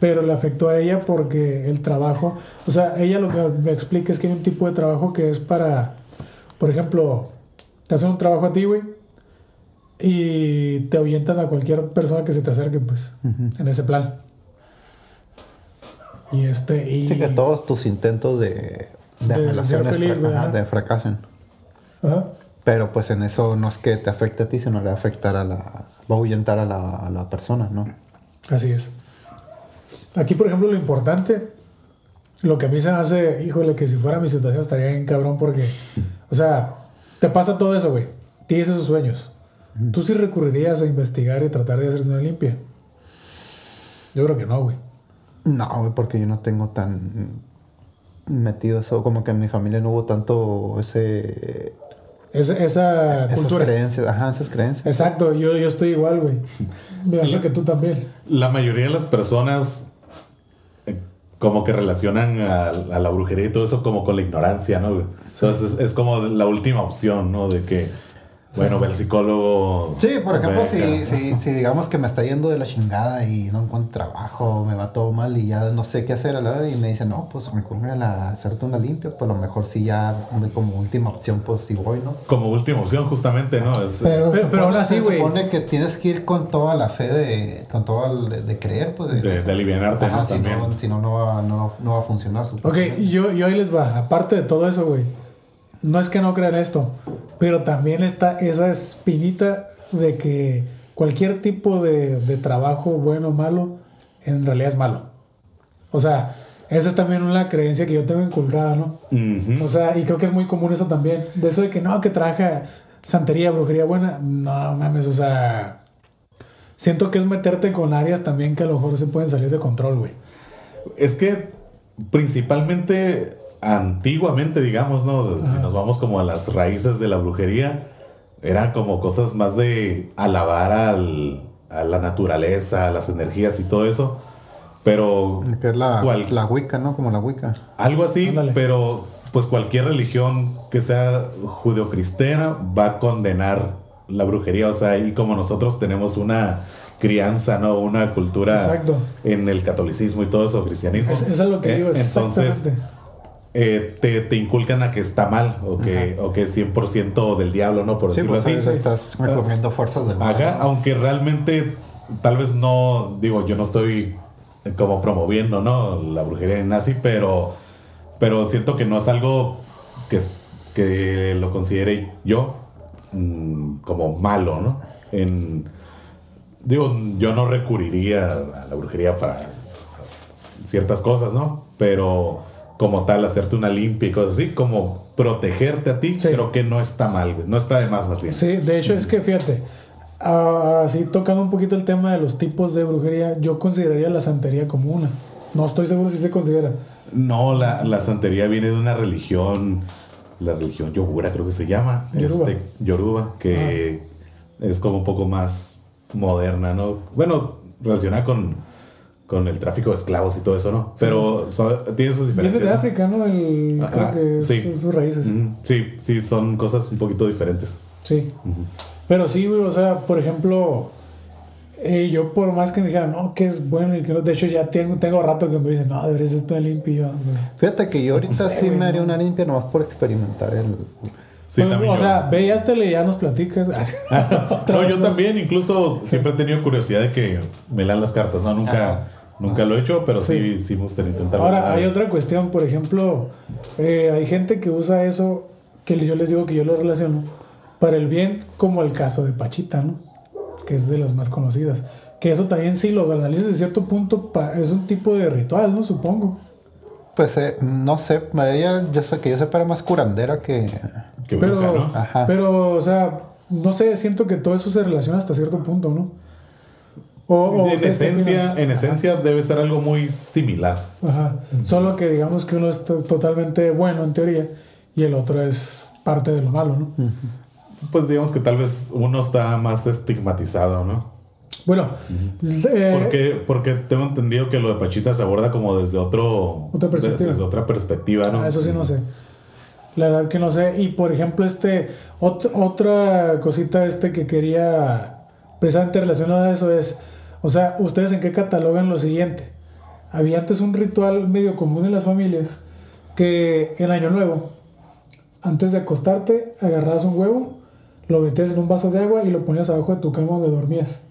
Pero le afectó a ella porque el trabajo, o sea, ella lo que me explica es que hay un tipo de trabajo que es para, por ejemplo, te hacen un trabajo a ti, güey, y te ahuyentan a cualquier persona que se te acerque, pues, en ese plan. Y este, y... Sí, que todos tus intentos de, de, De relaciones feliz, fra- de fracasen. Ajá. Pero pues en eso no es que te afecte a ti, sino le va a afectar a la... Va a ahuyentar a la, a la persona, ¿no? Así es. Aquí, por ejemplo, lo importante, lo que a mí se me hace, híjole, que si fuera mi situación estaría bien cabrón porque, o sea, te pasa todo eso, güey. Tienes esos sueños. ¿Tú sí recurrirías a investigar y tratar de hacerte una limpia? Yo creo que no, güey. No, güey, porque yo no tengo tan metido eso, como que en mi familia no hubo tanto ese... Es- esa esas cultura. creencias, ajá, esas creencias. Exacto, yo, yo estoy igual, güey. Me imagino que tú también. La mayoría de las personas eh, como que relacionan a, a la brujería y todo eso como con la ignorancia, ¿no? güey? Entonces es, es como la última opción, ¿no? De que, bueno, ve al psicólogo. Sí, por ejemplo, si, si, si digamos que me está yendo de la chingada y no encuentro trabajo, me va todo mal y ya no sé qué hacer a la hora y me dicen, no, pues recurre a la- hacerte una limpia, pues a lo mejor sí ya como última opción, pues sí voy, ¿no? Como última opción, justamente, ¿no? Es- es- Pero- se pero aún así, se güey. supone que tienes que ir con toda la fe de, con todo el de, de creer, pues de, de, de alivianarte, Ajá, ¿no? si También. no, si no, no va, no, no va a funcionar. Ok, supuestamente. yo, yo ahí les va. Aparte de todo eso, güey. No es que no crean esto, pero también está esa espinita de que cualquier tipo de, de trabajo, bueno o malo, en realidad es malo. O sea, esa es también una creencia que yo tengo inculcada, ¿no? O sea, y creo que es muy común eso también. De eso de que no, que trabaja santería, brujería buena. No mames, o sea. Siento que es meterte con áreas también que a lo mejor se pueden salir de control, güey. Es que principalmente, antiguamente, digamos, ¿no? Si nos vamos como a las raíces de la brujería, eran como cosas más de alabar al- a la naturaleza, a las energías y todo eso. Pero Que es la, la Wicca, ¿no? Como la Wicca. algo así, Ándale. pero pues cualquier religión que sea judeocristiana va a condenar la brujería. O sea, y como nosotros tenemos una crianza, ¿no? Una cultura Exacto. en el catolicismo y todo eso, cristianismo. Es- eso es lo que Eh, digo, Entonces, exactamente. Eh, te, te inculcan a que está mal o que, o que es 100% del diablo, ¿no? Por Sí, decirlo pues así. ahí estás recogiendo fuerzas del mal. Ajá, aunque realmente tal vez no, digo, yo no estoy como promoviendo, ¿no? La brujería nazi, pero, pero siento que no es algo que, que lo considere yo mm, como malo, ¿no? En, digo, yo no recurriría a la brujería para ciertas cosas, ¿no? Pero como tal, hacerte una limpia y cosas así, como protegerte a ti, Sí. creo que no está mal, güey. No está de más, más bien. Sí, de hecho es que fíjate, ah, así tocando un poquito el tema de los tipos de brujería, yo consideraría la santería como una. No estoy seguro si se considera. No, la, la santería viene de una religión, la religión yogura creo que se llama, Yoruba. este yoruba, que es como un poco más moderna, ¿no? Bueno, relacionada con, con el tráfico de esclavos y todo eso, ¿no? Pero son- tiene sus Viene diferencias. de ¿no? África, ¿no? El, Ajá, creo que sí. sus, sus raíces. Sí, sí, son cosas un poquito diferentes. Sí. Pero sí, güey, o sea, por ejemplo, eh, yo por más que me dijeran, no, que es bueno y que no, de hecho ya tengo, tengo rato que me dicen, no, deberías ser todo limpio. pues, Fíjate que yo ahorita sé, sí güey, me haría no. una limpia nomás por experimentar el... Sí, pues, también o yo. sea, ve ya te ya nos platicas. no, yo también incluso siempre he tenido curiosidad de que me lean las cartas, ¿no? Nunca, Ajá. Nunca lo he hecho, pero sí, sí, me gustaría intentarlo. Ahora, hay otra cuestión, por ejemplo, eh, hay gente que usa eso, que yo les digo que yo lo relaciono, para el bien, como el caso de Pachita, ¿no? Que es de las más conocidas. Que eso también, sí, lo analizas de cierto punto, pa- es un tipo de ritual, ¿no? Supongo. Pues eh, no sé, ella, yo sé que yo sepa era más curandera que. Qué Pero, bruja, ¿no? Ajá. pero, o sea, no sé, siento que todo eso se relaciona hasta cierto punto, ¿no? O, o en ¿ustedes qué esencia, en esencia debe ser algo muy similar. Ajá. Solo que digamos que uno es to- totalmente bueno en teoría y el otro es parte de lo malo, ¿no? Pues digamos que tal vez uno está más estigmatizado, ¿no? Bueno, eh, Porque, porque tengo entendido que lo de Pachita se aborda como desde otro Otra perspectiva. de- desde otra perspectiva, ¿no? ah, eso sí no sé. La verdad que no sé. Y por ejemplo, este ot- otra cosita este que quería precisamente relacionada a eso es, o sea, ustedes en qué catalogan lo siguiente. Había antes un ritual medio común en las familias que en Año Nuevo, antes de acostarte, agarrabas un huevo, lo metías en un vaso de agua y lo ponías abajo de tu cama donde dormías.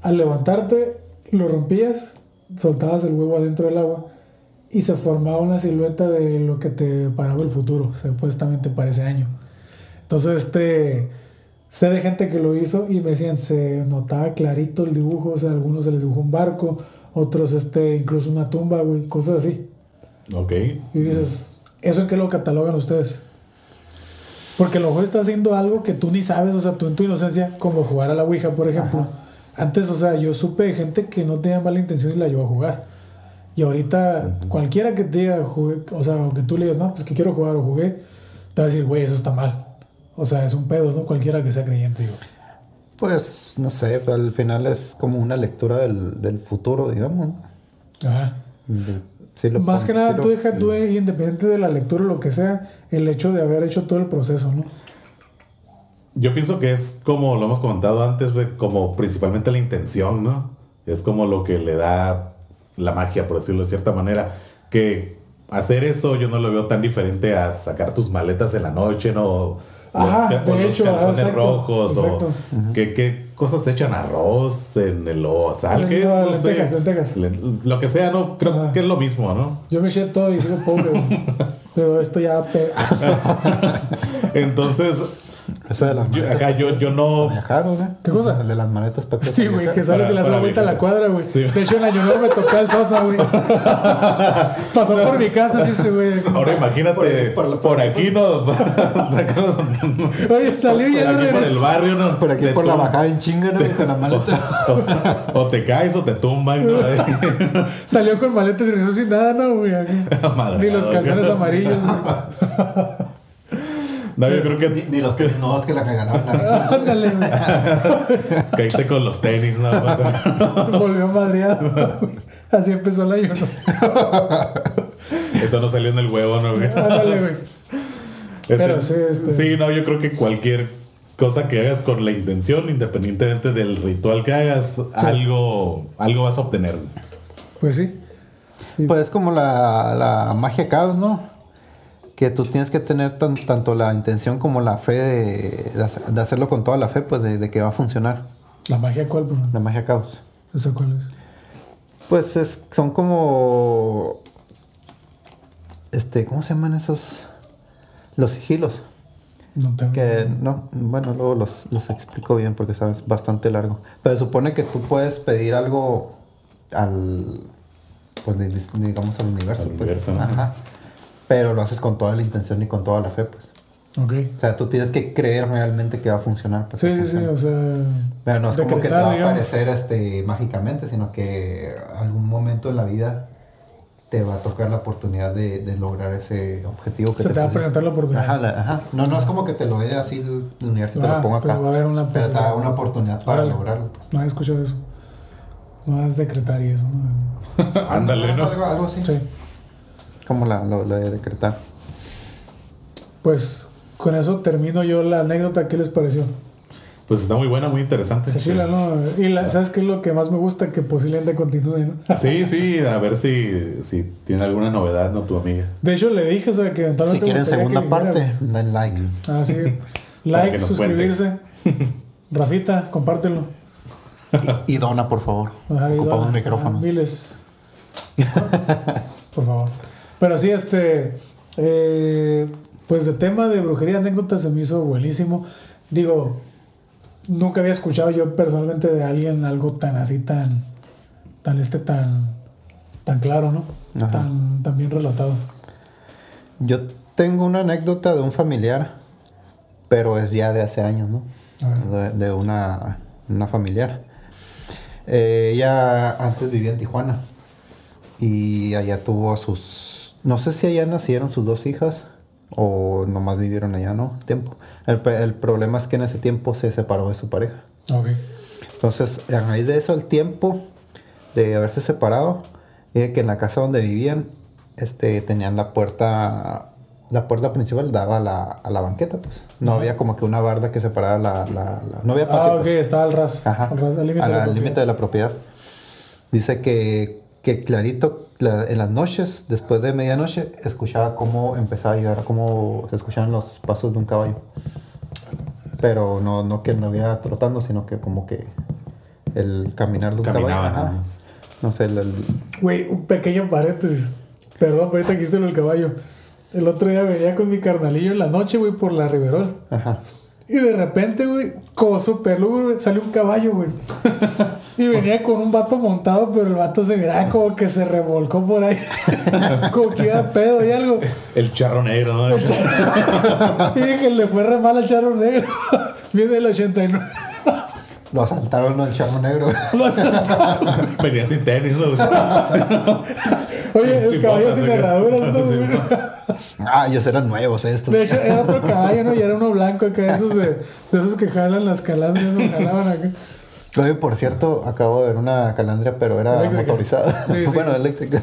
Al levantarte, lo rompías, soltabas el huevo adentro del agua y se formaba una silueta de lo que te paraba el futuro, supuestamente para ese año. Entonces, este, sé de gente que lo hizo y me decían, se notaba clarito el dibujo, o sea, a algunos se les dibujó un barco, otros, este, incluso una tumba, güey, cosas así. Ok. Y dices, ¿eso en qué lo catalogan ustedes? Porque a lo mejor está haciendo algo que tú ni sabes, o sea, tú en tu inocencia, como jugar a la Ouija, por ejemplo. Antes, o sea, yo supe de gente que no tenía mala intención y la llevó a jugar. Y ahorita, cualquiera que te diga, jugué, o sea, que tú le digas, no, pues que quiero jugar o jugué, te va a decir, güey, eso está mal. O sea, es un pedo, ¿no? Cualquiera que sea creyente, digo. Pues no sé, pero al final es como una lectura del, del futuro, digamos. ¿no? Ajá. Sí lo Más que nada, sí tú deja, tú, eh, independiente de la lectura o lo que sea, el hecho de haber hecho todo el proceso, ¿no? Yo pienso que es como lo hemos comentado antes, como principalmente la intención, ¿no? Es como lo que le da la magia, por decirlo de cierta manera. Que hacer eso yo no lo veo tan diferente a sacar tus maletas en la noche, ¿no? Los, Ajá, de los hecho, ajá, calzones exacto, rojos exacto. o ¿qué, qué cosas echan arroz en el o sal, ¿qué es? No, sé. lentejas. Le- Lo que sea, ¿no? Creo Ajá. que es lo mismo, ¿no? Yo me eché todo y sigo pobre. Pero esto ya... Entonces, Esa de las yo, maletas acá yo, yo no... para viajar, ¿o ¿no? ¿Qué cosa? El de las maletas para Sí, güey, que sales y le haces para la vuelta a la cuadra, güey. Sí. De hecho, en Año Nuevo me tocó el Sosa, güey. Pasó por mi casa, sí, ese güey. Ahora imagínate, por, por- por- aquí no sacarlos Oye, salió y ya no aquí por el regresó. barrio, ¿no? Por aquí por la bajada en chinga, ¿no? Con las maletas. O, te caes o te tumban, ¿no? Salió con maletas y regresó sin nada, ¿no, güey? Ni los calzones güey. amarillos, güey. No, yo creo que ni los tenis nuevos que la ahí. Ándale, güey. caíste con los tenis, ¿no? Volvió madreado. güey. Así empezó el ayuno. Eso no salió en el huevo, ¿no? güey? Ándale, güey. Este, Pero sí, este- sí, no, yo creo que cualquier cosa que hagas con la intención, independientemente del ritual que hagas, algo, algo vas a obtener. Pues sí. Pues es como la, la magia caos, ¿no? Que tú tienes que tener tan- tanto la intención como la fe de, de hacer- de hacerlo con toda la fe, pues de, de que va a funcionar ¿La magia cuál, bro? la magia caos. ¿Esa cuál es? Pues es, son como. Este, ¿cómo se llaman esos? Los sigilos. No tengo. Que no, bueno, luego los, los explico bien porque sabes, bastante largo. Pero supone que tú puedes pedir algo al. Pues di- digamos al universo. Al pues. universo, ¿no? Pero lo haces con toda la intención y con toda la fe, pues. Ok. O sea, tú tienes que creer realmente que va a funcionar. para Sí, sí, sí, o sea. Pero no es como que te decretar, va a digamos. aparecer este, mágicamente, sino que algún momento en la vida te va a tocar la oportunidad de, de lograr ese objetivo que Se te va a presentar la oportunidad. Ajá, la- ajá. No, no es como que te lo dé así el, el universo y te Ah, lo ponga acá. pero va a haber una pero te da posibilidad. una oportunidad para Órale. lograrlo. pues. No he escuchado eso. Más decretar y eso, ¿no? Ándale, ¿no? Algo, algo así. Sí. Como la, lo, lo de decretar. Pues con eso termino yo la anécdota. ¿Qué les pareció? Pues está muy buena, muy interesante. Está chila, ¿no? Y la, ¿sabes qué es lo que más me gusta? Que posiblemente continúe, ¿no? Sí, sí, a ver si, si tiene alguna novedad, ¿no? Tu amiga. De hecho, le dije, o sea, que Si eventualmente. quieren me gustaría segunda parte, den like. Ah, sí. Like, suscribirse. Rafita, compártelo. Y, y dona, por favor. Ajá, y Ocupamos dona, Miles. Por favor. Pero sí, este. eh, pues de tema de brujería, anécdota se me hizo buenísimo. Digo, nunca había escuchado yo personalmente de alguien algo tan así, tan. tan este, tan. tan claro, ¿no? Ajá. Tan, tan bien relatado. Yo tengo una anécdota de un familiar, pero es ya de hace años, ¿no? De una, una familiar. Eh, ella antes vivía en Tijuana y allá tuvo a sus... No sé si allá nacieron sus dos hijas o nomás vivieron allá, ¿no? Tiempo. El, problema es que en ese tiempo se separó de su pareja. Ok. Entonces, a raíz de eso, el tiempo de haberse separado, eh, que en la casa donde vivían, este, tenían la puerta, la puerta principal daba a la, a la banqueta, pues. No había como que una barda que separara la, la, la- no había patio, Ah, ok, pues. estaba al ras. Ajá, Al de límite de la propiedad. Dice que, que clarito la- en las noches, después de medianoche, escuchaba cómo empezaba a llegar, cómo se escuchaban los pasos de un caballo. Pero no, no que anduviera trotando, sino que como que el caminar de un Caminaban, caballo. ajá. No sé, el, el- Güey, un pequeño paréntesis. Perdón, pero ahorita quiste lo del caballo. El otro día venía con mi carnalillo en la noche, güey, por la Riverol. ajá. Y de repente, güey, como lúgubre, güey, salió un caballo, güey. Y venía con un vato montado, pero el vato se miraba como que se revolcó por ahí. como que iba a pedo y algo. El charro negro, ¿no? Y dije, le fue re mal al charro negro. Viene el 89. Lo asaltaron al chavo negro. Lo asaltaron. Venía sin tenis, ¿no? Oye, Sin- el sin caballo botas, sin herraduras, ¿no, Sin ah, ellos eran nuevos estos. De hecho, era otro caballo, ¿no? Y era uno blanco acá, esos de, de esos que jalan las calandrias, ¿no? Jalaban acá. Oye, por cierto, acabo de ver una calandria, pero era Eléctrica. motorizada. Sí, sí. bueno, eléctrica.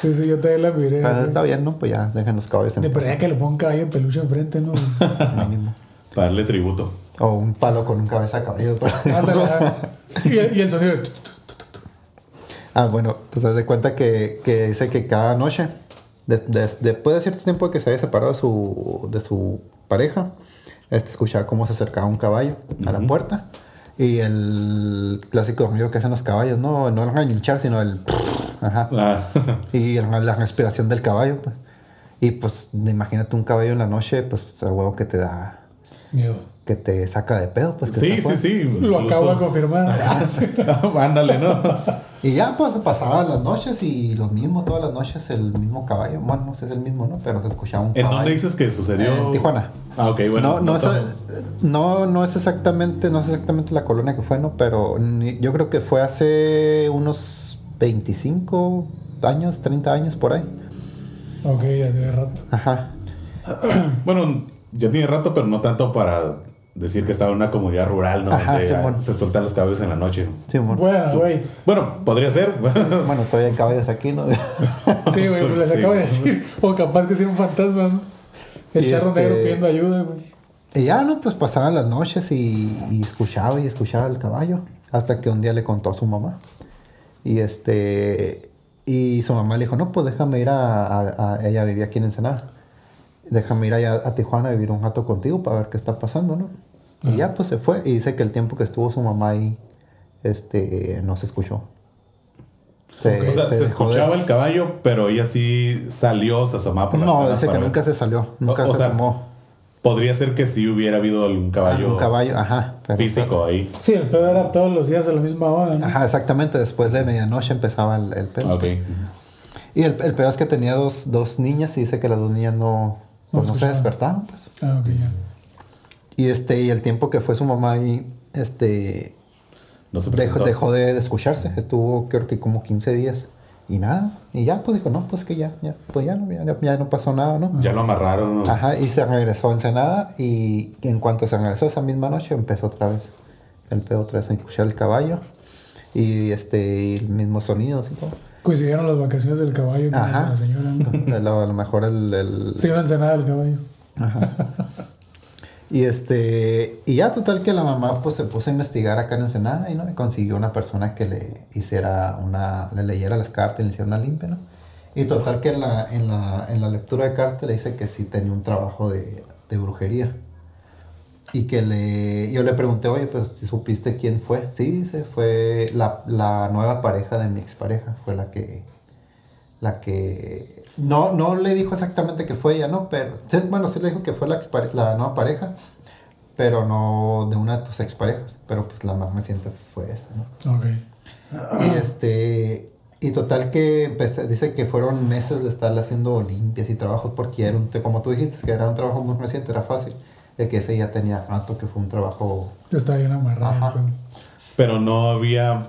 Sí, sí, yo también la miré. Pero está bien, ¿no? Pues ya, dejen los caballos en paz, que le ponga un caballo en peluche enfrente, ¿no? mínimo. Para darle tributo. O un palo con un cabeza caballo. para- Ándale, ah. y, el, y el sonido. de ah, bueno, te das de cuenta que, que dice que cada noche, de- de- después de cierto tiempo que se había separado de su, de su pareja, este escuchaba cómo se acercaba un caballo a la puerta. Y el clásico ruido que hacen los caballos, no, no el relinchar, sino el... Ajá. Ah, Y el- la respiración del caballo, pues. Y pues, imagínate un caballo en la noche, pues, a huevo que te da... Miedo. Que te saca de pedo, pues. que sí, sí, sí. Lo acabo de confirmar. Ándale, ¿no? Y ya pues pasaban las noches y lo mismo, todas las noches el mismo caballo. Bueno, no sé si es el mismo, ¿no? Pero se escuchaba un ¿En caballo. dónde dices que sucedió? En Tijuana. Ah, ok, bueno. no, no, es, no, no es exactamente, no es exactamente la colonia que fue, ¿no? Pero ni- yo creo que fue hace unos 25 años, 30 años por ahí. Ok, ya de rato. Ajá. Bueno, ya tiene rato, pero no tanto para decir que estaba en una comunidad rural, ¿no? Ajá, Donde sí, ah, bueno. se sueltan los caballos en la noche. Sí, bueno. Bueno, güey. Bueno, podría ser. Bueno, todavía hay caballos aquí, ¿no? Sí, güey, pues les Sí. acabo de decir. O capaz que sea un fantasma. ¿no? El Y charro este- negro pidiendo ayuda, güey. Y ya, ¿no? Pues pasaban las noches y, y escuchaba y escuchaba el caballo. Hasta que un día le contó a su mamá. Y este. Y su mamá le dijo: No, pues déjame ir a. a- a- ella vivía aquí en Ensenada. Déjame ir allá a Tijuana a vivir un rato contigo para ver qué está pasando, ¿no? Y ya, pues se fue. Y dice que el tiempo que estuvo su mamá ahí, este, no se escuchó. Se- o sea, se, escuchaba el caballo, pero ella sí salió, se asomaba por la No, dice que ver. nunca se salió. Nunca O- o se sea, asomó. Podría ser que sí hubiera habido algún caballo, Un caballo, ajá. pero- físico ahí. Sí, el pedo era todos los días a la misma hora, ¿no? Ajá, exactamente. Después de medianoche empezaba el, el pedo. Ok. Y el, el peor es que tenía dos, dos niñas y dice que las dos niñas no, pues, No no se despertaban. Pues. Ah, ok, ya. Y, este, y el tiempo que fue su mamá ahí, este, No se dejó, presentó. dejó de, de escucharse. Estuvo creo que como 15 días. Y nada. Y ya, pues dijo, no, pues que ya, ya, pues ya, no, ya, ya no pasó nada, ¿no? Ya lo amarraron. ¿no? Ajá, y se regresó a Ensenada y en cuanto se regresó esa misma noche empezó otra vez el pedo otra vez a escuchar el caballo y este y mismos sonidos y todo. Coincidieron las vacaciones del caballo con Ajá. la señora, ¿no? A lo, mejor el, el- Sí, una ensenada del caballo. Y este, y ya total que la mamá pues se puso a investigar acá en Ensenada y no y consiguió una persona que le hiciera una, le leyera las cartas y le hiciera una limpia, ¿no? Y total que en la, en la, en la lectura de cartas le dice que sí tenía un trabajo de, de brujería. Y que le, yo le pregunté, oye, pues ¿sí ¿supiste quién fue? Sí, dice, fue la, la nueva pareja de mi expareja, fue la que, la que, no, no le dijo exactamente que fue ella, ¿no? Pero, bueno, sí le dijo que fue la, expare- la nueva pareja, pero no de una de tus exparejas, pero pues la más reciente fue esa, ¿no? Ok. Y este. Y total que empecé- dice que fueron meses de estar haciendo limpias y trabajos porque era un, como tú dijiste, que era un trabajo muy reciente, era fácil. De que ese ya tenía rato que fue un trabajo. Está bien amarrado. Ajá. pero- Pero no había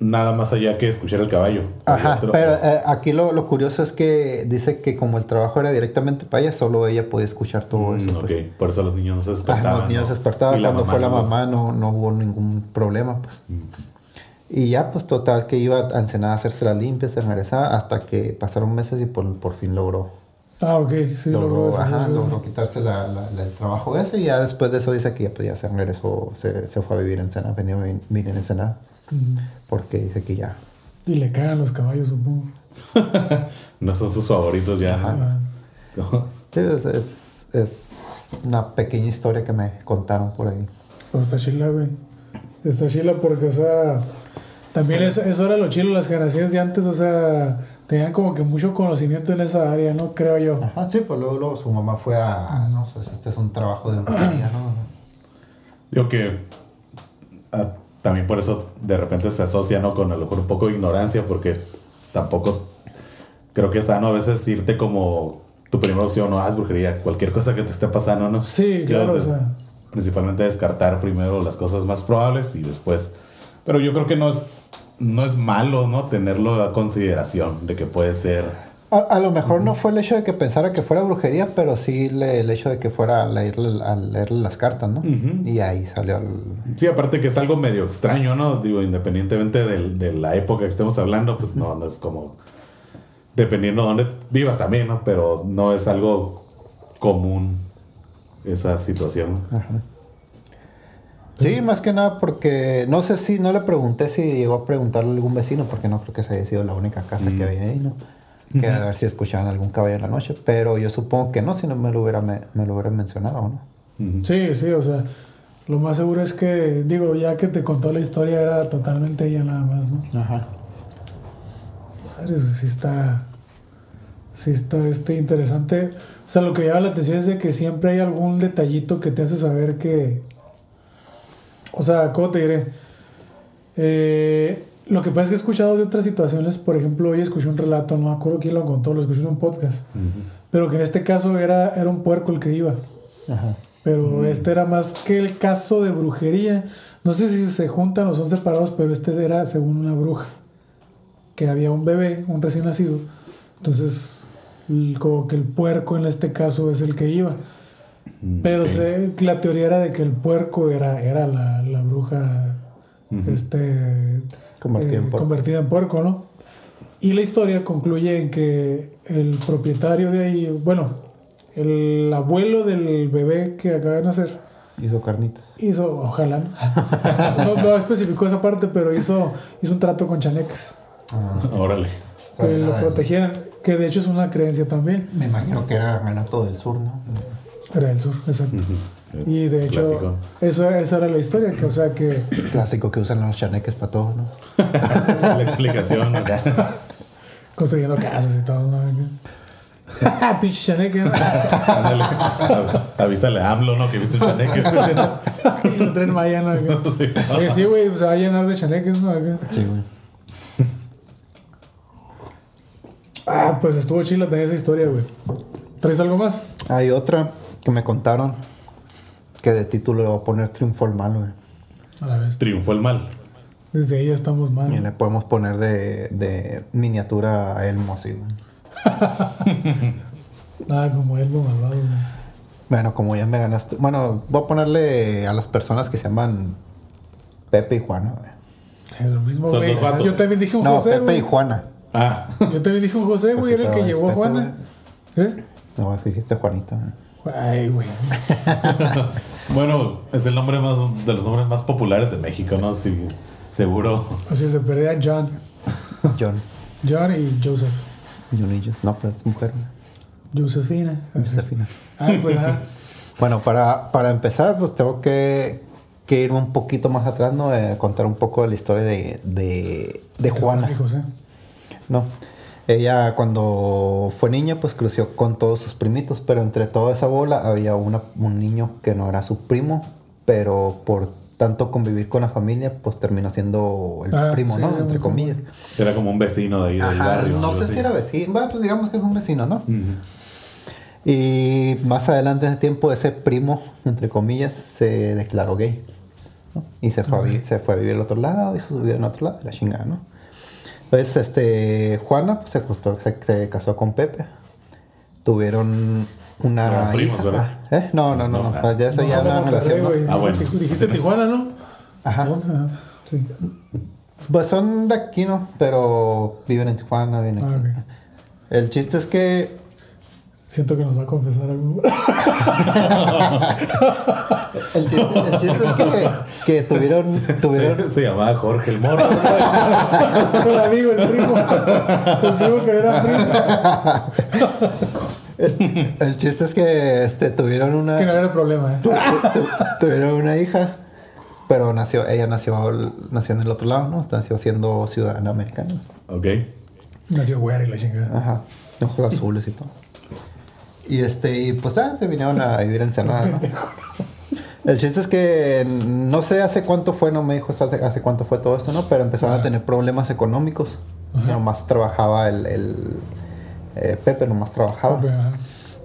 nada más allá que escuchar el caballo. Ajá, pero eh, aquí lo, lo curioso es que dice que como el trabajo era directamente para ella, solo ella podía escuchar todo Mm, eso. ok, pues. por eso los niños no se Ajá, despertaban. los niños ¿no? se despertaban. Cuando fue la no mamá no, no hubo ningún problema, pues. Y ya, pues total que iba a Ensenada a hacerse la limpia, se regresaba, hasta que pasaron meses y por, por fin logró Ah, ok, sí, logró, logró, eso, ajá, logró quitarse la, la- la- el trabajo ese y ya después de eso dice que ya, pues, ya se regresó, se, se fue a vivir en Sena, venía a vivir en Sena, Ujú. porque dice que ya. Y le cagan los caballos, supongo. No son sus favoritos ya. Ah, ¿no? Sí, es, es, es una pequeña historia que me contaron por ahí. Pero está chila, güey. Está chila porque, o sea, también es- eso era lo chilo, las generaciones de antes, o sea, tenían como que mucho conocimiento en esa área, ¿no? Creo yo. Ajá, sí, pues luego, luego su mamá fue a, no, pues este es un trabajo de brujería, ¿no? Digo que ah, también por eso de repente se asocia ¿no? con a lo mejor un poco de ignorancia, porque tampoco creo que es sano a veces irte como tu primera opción, no haz brujería, cualquier cosa que te esté pasando, ¿no? Sí, claro, o sea. Principalmente descartar primero las cosas más probables y después. Pero yo creo que no es, no es malo, ¿no? Tenerlo a consideración de que puede ser. A, a lo mejor no fue el hecho de que pensara que fuera brujería, pero sí le- el hecho de que fuera a leerle, a leerle las cartas, ¿no? Y ahí salió el... Sí, aparte que es algo medio extraño, ¿no? Digo, independientemente del- de la época que estemos hablando, pues no, no es como. Dependiendo de dónde vivas también, ¿no? Pero no es algo común esa situación. Sí, más que nada porque no sé si, no le pregunté si llegó a preguntarle a algún vecino, porque no creo que esa haya sido la única casa que había ahí, ¿no? Que a ver si escuchaban algún caballo en la noche, pero yo supongo que no, si no me lo hubiera, me, me lo hubieran mencionado, ¿no? Sí, sí, o sea, lo más seguro es que, digo, ya que te contó la historia era totalmente ella nada más, ¿no? Ajá. Madre, güey, sí está, sí está este, interesante. O sea, lo que llama la atención es de que siempre hay algún detallito que te hace saber que, o sea, ¿cómo te diré? Eh, lo que pasa es que he escuchado de otras situaciones, por ejemplo, hoy escuché un relato, no me acuerdo quién lo contó, lo escuché en un podcast, pero que en este caso era, era un puerco el que iba. Ajá. Pero este era más que el caso de brujería. No sé si se juntan o son separados, pero este era según una bruja. Que había un bebé, un recién nacido. Entonces, como que el puerco en este caso es el que iba. Pero ok. sé, la teoría era de que el puerco era, era la, la bruja este, Convertida en puerco. convertida en puerco, ¿no? Y la historia concluye en que el propietario de ahí, bueno, el abuelo del bebé que acaba de nacer, Hizo carnitas. hizo, ojalá, no, no, no especificó esa parte, pero hizo, hizo un trato con chaneques, Órale. que lo protegieran, que de hecho es una creencia también, Me imagino que era relato del sur, ¿no? Era del sur, exacto. Y de hecho, Clásico. eso, esa era la historia, que o sea que Clásico que usan los chaneques para todo, ¿no? La explicación acá. construyendo casas y todo, ¿no? Pinche chaneque, ¿no? Ándale. Avísale a AMLO, ¿no? Que viste un chaneque. Y el tren Maya, ¿no? Sí. Oye, sí, güey, se va a llenar de chaneques, ¿no? Sí, güey. Ah, pues estuvo chila también esa historia, güey. ¿Traes algo más? Hay otra que me contaron que de título le voy a poner Triunfo al Mal, güey. A la vez. Triunfó el mal. Desde ahí ya estamos mal. Y le podemos poner de, de miniatura a Elmo así, güey. Nada como Elmo malvado, güey. Bueno, como ya me ganaste. Bueno, voy a ponerle a las personas que se llaman Pepe y Juana, güey. Es lo mismo, Son güey. vatos. Yo también dije un No, José, Pepe güey. y Juana. Ah, Yo también dije un José, güey. Pues sí, Era el que llevó a Juana. ¿Eh? No, dijiste Juanita, güey. Ay, güey. bueno, es el nombre más de los nombres más populares de México, ¿no? Sí, seguro. O sea, se perdía John. John. John y Joseph. Junillos. No, pues es mujer. Josefina. Josefina. Ah, pues ah. Bueno, para, para empezar, pues tengo que, que irme un poquito más atrás, ¿no? Eh, contar un poco de la historia de, de, de Juana. Y José. No. Ella cuando fue niña pues creció con todos sus primitos, pero entre toda esa bola había una, un niño que no era su primo, pero por tanto convivir con la familia pues terminó siendo el Ah, primo, sí, ¿no? Entre comillas. Era como un vecino de ahí del Ajá, barrio. no sé así. si era vecino, bueno, pues digamos que es un vecino, ¿no? Ujú. Y más adelante en ese tiempo ese primo, entre comillas, se declaró gay. ¿no? Y se fue, a se fue a vivir al otro lado, hizo su vida en otro lado, la chingada, ¿no? Entonces, este, Juana pues, se, acostó- se- se casó con Pepe. Tuvieron una... Eran primos, hija. ¿verdad? ¿Eh? No, no, no, no. No, ya esa No, ya Monterrey, relación. ¿no? güey. Ah, bueno. Dij- Dijiste Tijuana, ¿no? Ajá. Sí. Pues son de aquí, ¿no? Pero viven en Tijuana, viven aquí. Ah. El chiste es que Siento que nos va a confesar algo. el chiste, el chiste es que, que tuvieron, tuvieron, Se, se llamaba Jorge el Morro. el amigo, el primo. El primo que era primo. El chiste es que este, tuvieron una Que no era el problema, ¿eh? tu- tu- tuvieron una hija, pero nació ella nació nació en el otro lado, ¿no? Nació siendo ciudadana americana. ok. Nació güera y la chingada. Ajá, ojos azules y todo. Y este, y pues ah, se vinieron a vivir en Ensenada, ¿no? El chiste es que no sé hace cuánto fue, no me dijo hace, hace cuánto fue todo esto, ¿no? Pero empezaron a tener problemas económicos. Nomás trabajaba el, el eh, Pepe, nomás trabajaba. Pepe.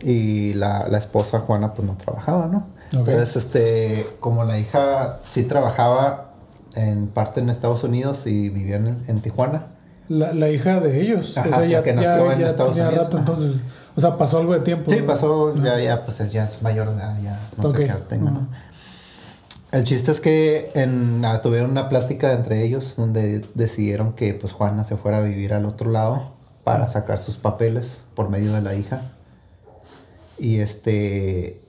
Y la, la esposa Juana pues no trabajaba, ¿no? Entonces, este, como la hija sí trabajaba en parte en Estados Unidos y vivía en, en Tijuana. La, la hija de ellos. Ajá, o sea, la ya, que ya, nació en ya Estados tenía Unidos. rato entonces. O sea, pasó algo de tiempo. Sí, pasó, ya, ya, pues es- ya es mayor de edad, ya no sé qué tenga, ¿no? El chiste es que en, ah, tuvieron una plática entre ellos donde decidieron que pues Juana se fuera a vivir al otro lado para sacar sus papeles por medio de la hija. Y este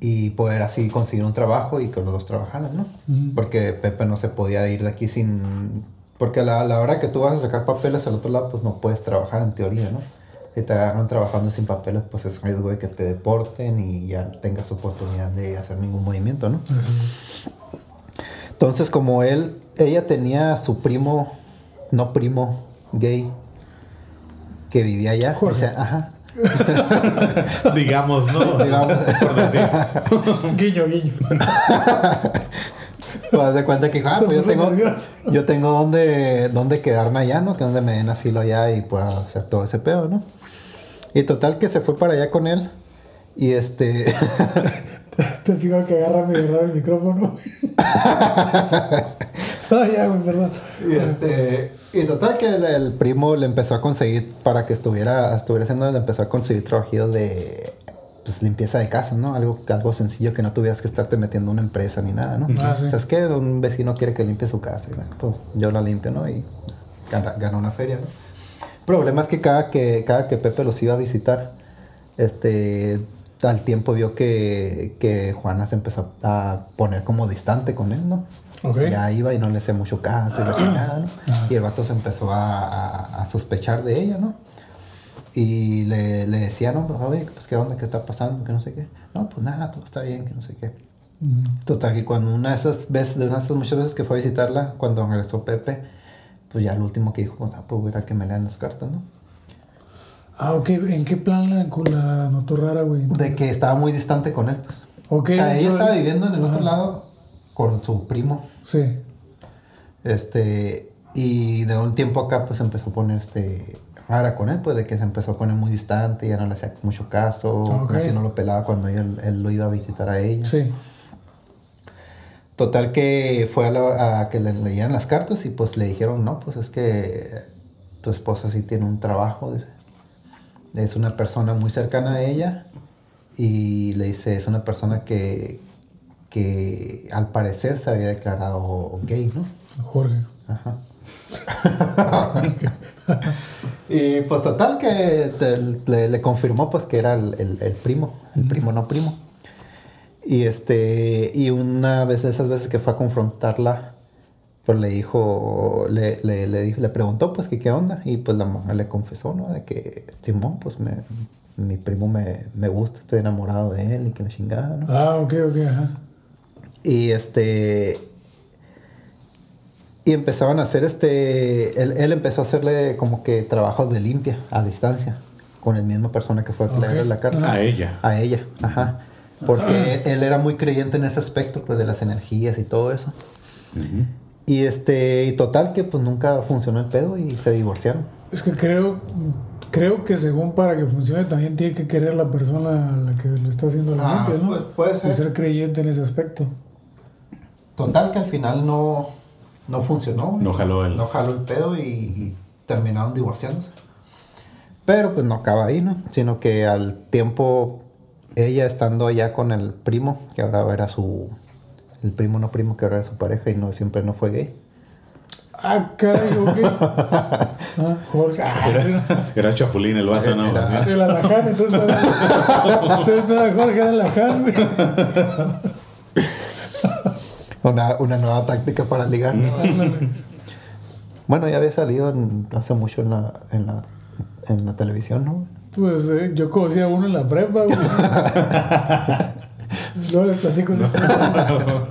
y poder así conseguir un trabajo y que los dos trabajaran, ¿no? Porque Pepe no se podía ir de aquí sin... Porque a la, la hora que tú vas a sacar papeles al otro lado, pues no puedes trabajar en teoría, ¿no? Si te agarran trabajando sin papeles, pues es riesgo de que te deporten y ya tengas oportunidad de hacer ningún movimiento, ¿no? Entonces, como él, ella tenía su primo, no primo, gay, que vivía allá. Jorge. O sea, ajá. Digamos, ¿no? Digamos. Por decir. Guiño, guiño. Pues de cuenta que, ah, pues yo tengo, nervioso. yo tengo donde, donde quedarme allá, ¿no? Que donde me den asilo allá y pueda hacer todo ese pedo, ¿no? Y total que se fue para allá con él. Y este. Te chico que agarra mi agarrar el micrófono. ah, ya, güey, perdón. Y este. Y total que el, el primo le empezó a conseguir, para que estuviera, estuviera haciendo, le empezó a conseguir trabajillos de pues limpieza de casa, ¿no? Algo, algo sencillo que no tuvieras que estarte metiendo en una empresa ni nada, ¿no? Ah, sí. O sea, es que un vecino quiere que limpie su casa, y, bueno, pues yo la limpio, ¿no? Y gana, gana una feria, ¿no? El problema es que cada que, cada que Pepe los iba a visitar, este, al tiempo vio que, que Juana se empezó a poner como distante con él, ¿no? Ok. Ya iba y no le hacía mucho caso y chingada, ¿no? Y el vato se empezó a, a- a sospechar de ella, ¿no? Y le, le decía, no, pues, oye, pues, ¿qué onda? ¿Qué está pasando? Que no sé qué. No, pues nada, todo está bien, que no sé qué. Ujú. Total, que cuando una de esas veces, de una de esas muchas veces que fue a visitarla, cuando regresó Pepe, pues ya lo último que dijo, pues, era que me lean las cartas, ¿no? Ah, ok. ¿En qué plan la, la notó rara, güey? De que estaba muy distante con él, pues. Ok. o sea, ella estaba viviendo en el otro lado con su primo. Sí. Este, y de un tiempo acá, pues empezó a poner este rara con él, pues de que se empezó a poner muy distante, ya no le hacía mucho caso, Ok. casi no lo pelaba cuando ella- él, lo iba a visitar a ella. Sí. Total que fue a, la- a que le leían las cartas y pues le dijeron, no, pues es que tu esposa sí tiene un trabajo, dice. es una persona muy cercana a ella y le dice, es una persona que, que al parecer se había declarado gay, ¿no? Jorge. Ajá. y pues total que te- le, le confirmó pues que era el, el- el primo, el primo no primo. Y este, y una vez de esas veces que fue a confrontarla, pues le dijo, le, le, le, dijo- le preguntó pues que qué onda. Y pues la mamá le confesó, ¿no? De que Simón pues me, mi primo me, me gusta, estoy enamorado de él y que la chingada, ¿no? Ah, ok, ok, ajá. Y este. Y empezaban a hacer este. Él, él empezó a hacerle como que trabajos de limpia a distancia. Con la misma persona que fue a Ok. leer la carta. A ella. A ella, ajá. Porque él era muy creyente en ese aspecto, pues de las energías y todo eso. Y este. Y total que pues nunca funcionó el pedo y se divorciaron. Es que creo, creo que según para que funcione también tiene que querer la persona a la que le está haciendo la Ah, limpia, ¿no? pues, puede ser. Y ser creyente en ese aspecto. Total que al final no, no funcionó. No jaló el- No jaló el pedo y, y terminaron divorciándose. Pero pues no acaba ahí, ¿no? Sino que al tiempo, ella estando allá con el primo, que ahora era su... El primo no primo, que ahora era su pareja y no siempre no fue gay. Ah, caray, ok. Ah, Jorge. Ah, Era Chapulín el vato, ¿no? Era- Alaján, entonces. Entonces no era Jorge, era Alaján. Una, una nueva táctica para ligar. ¿no? bueno, ya había salido en- hace mucho en la, en la, en la televisión, ¿no? Pues eh, yo conocí a uno en la prepa, güey. Luego les platico esa historia.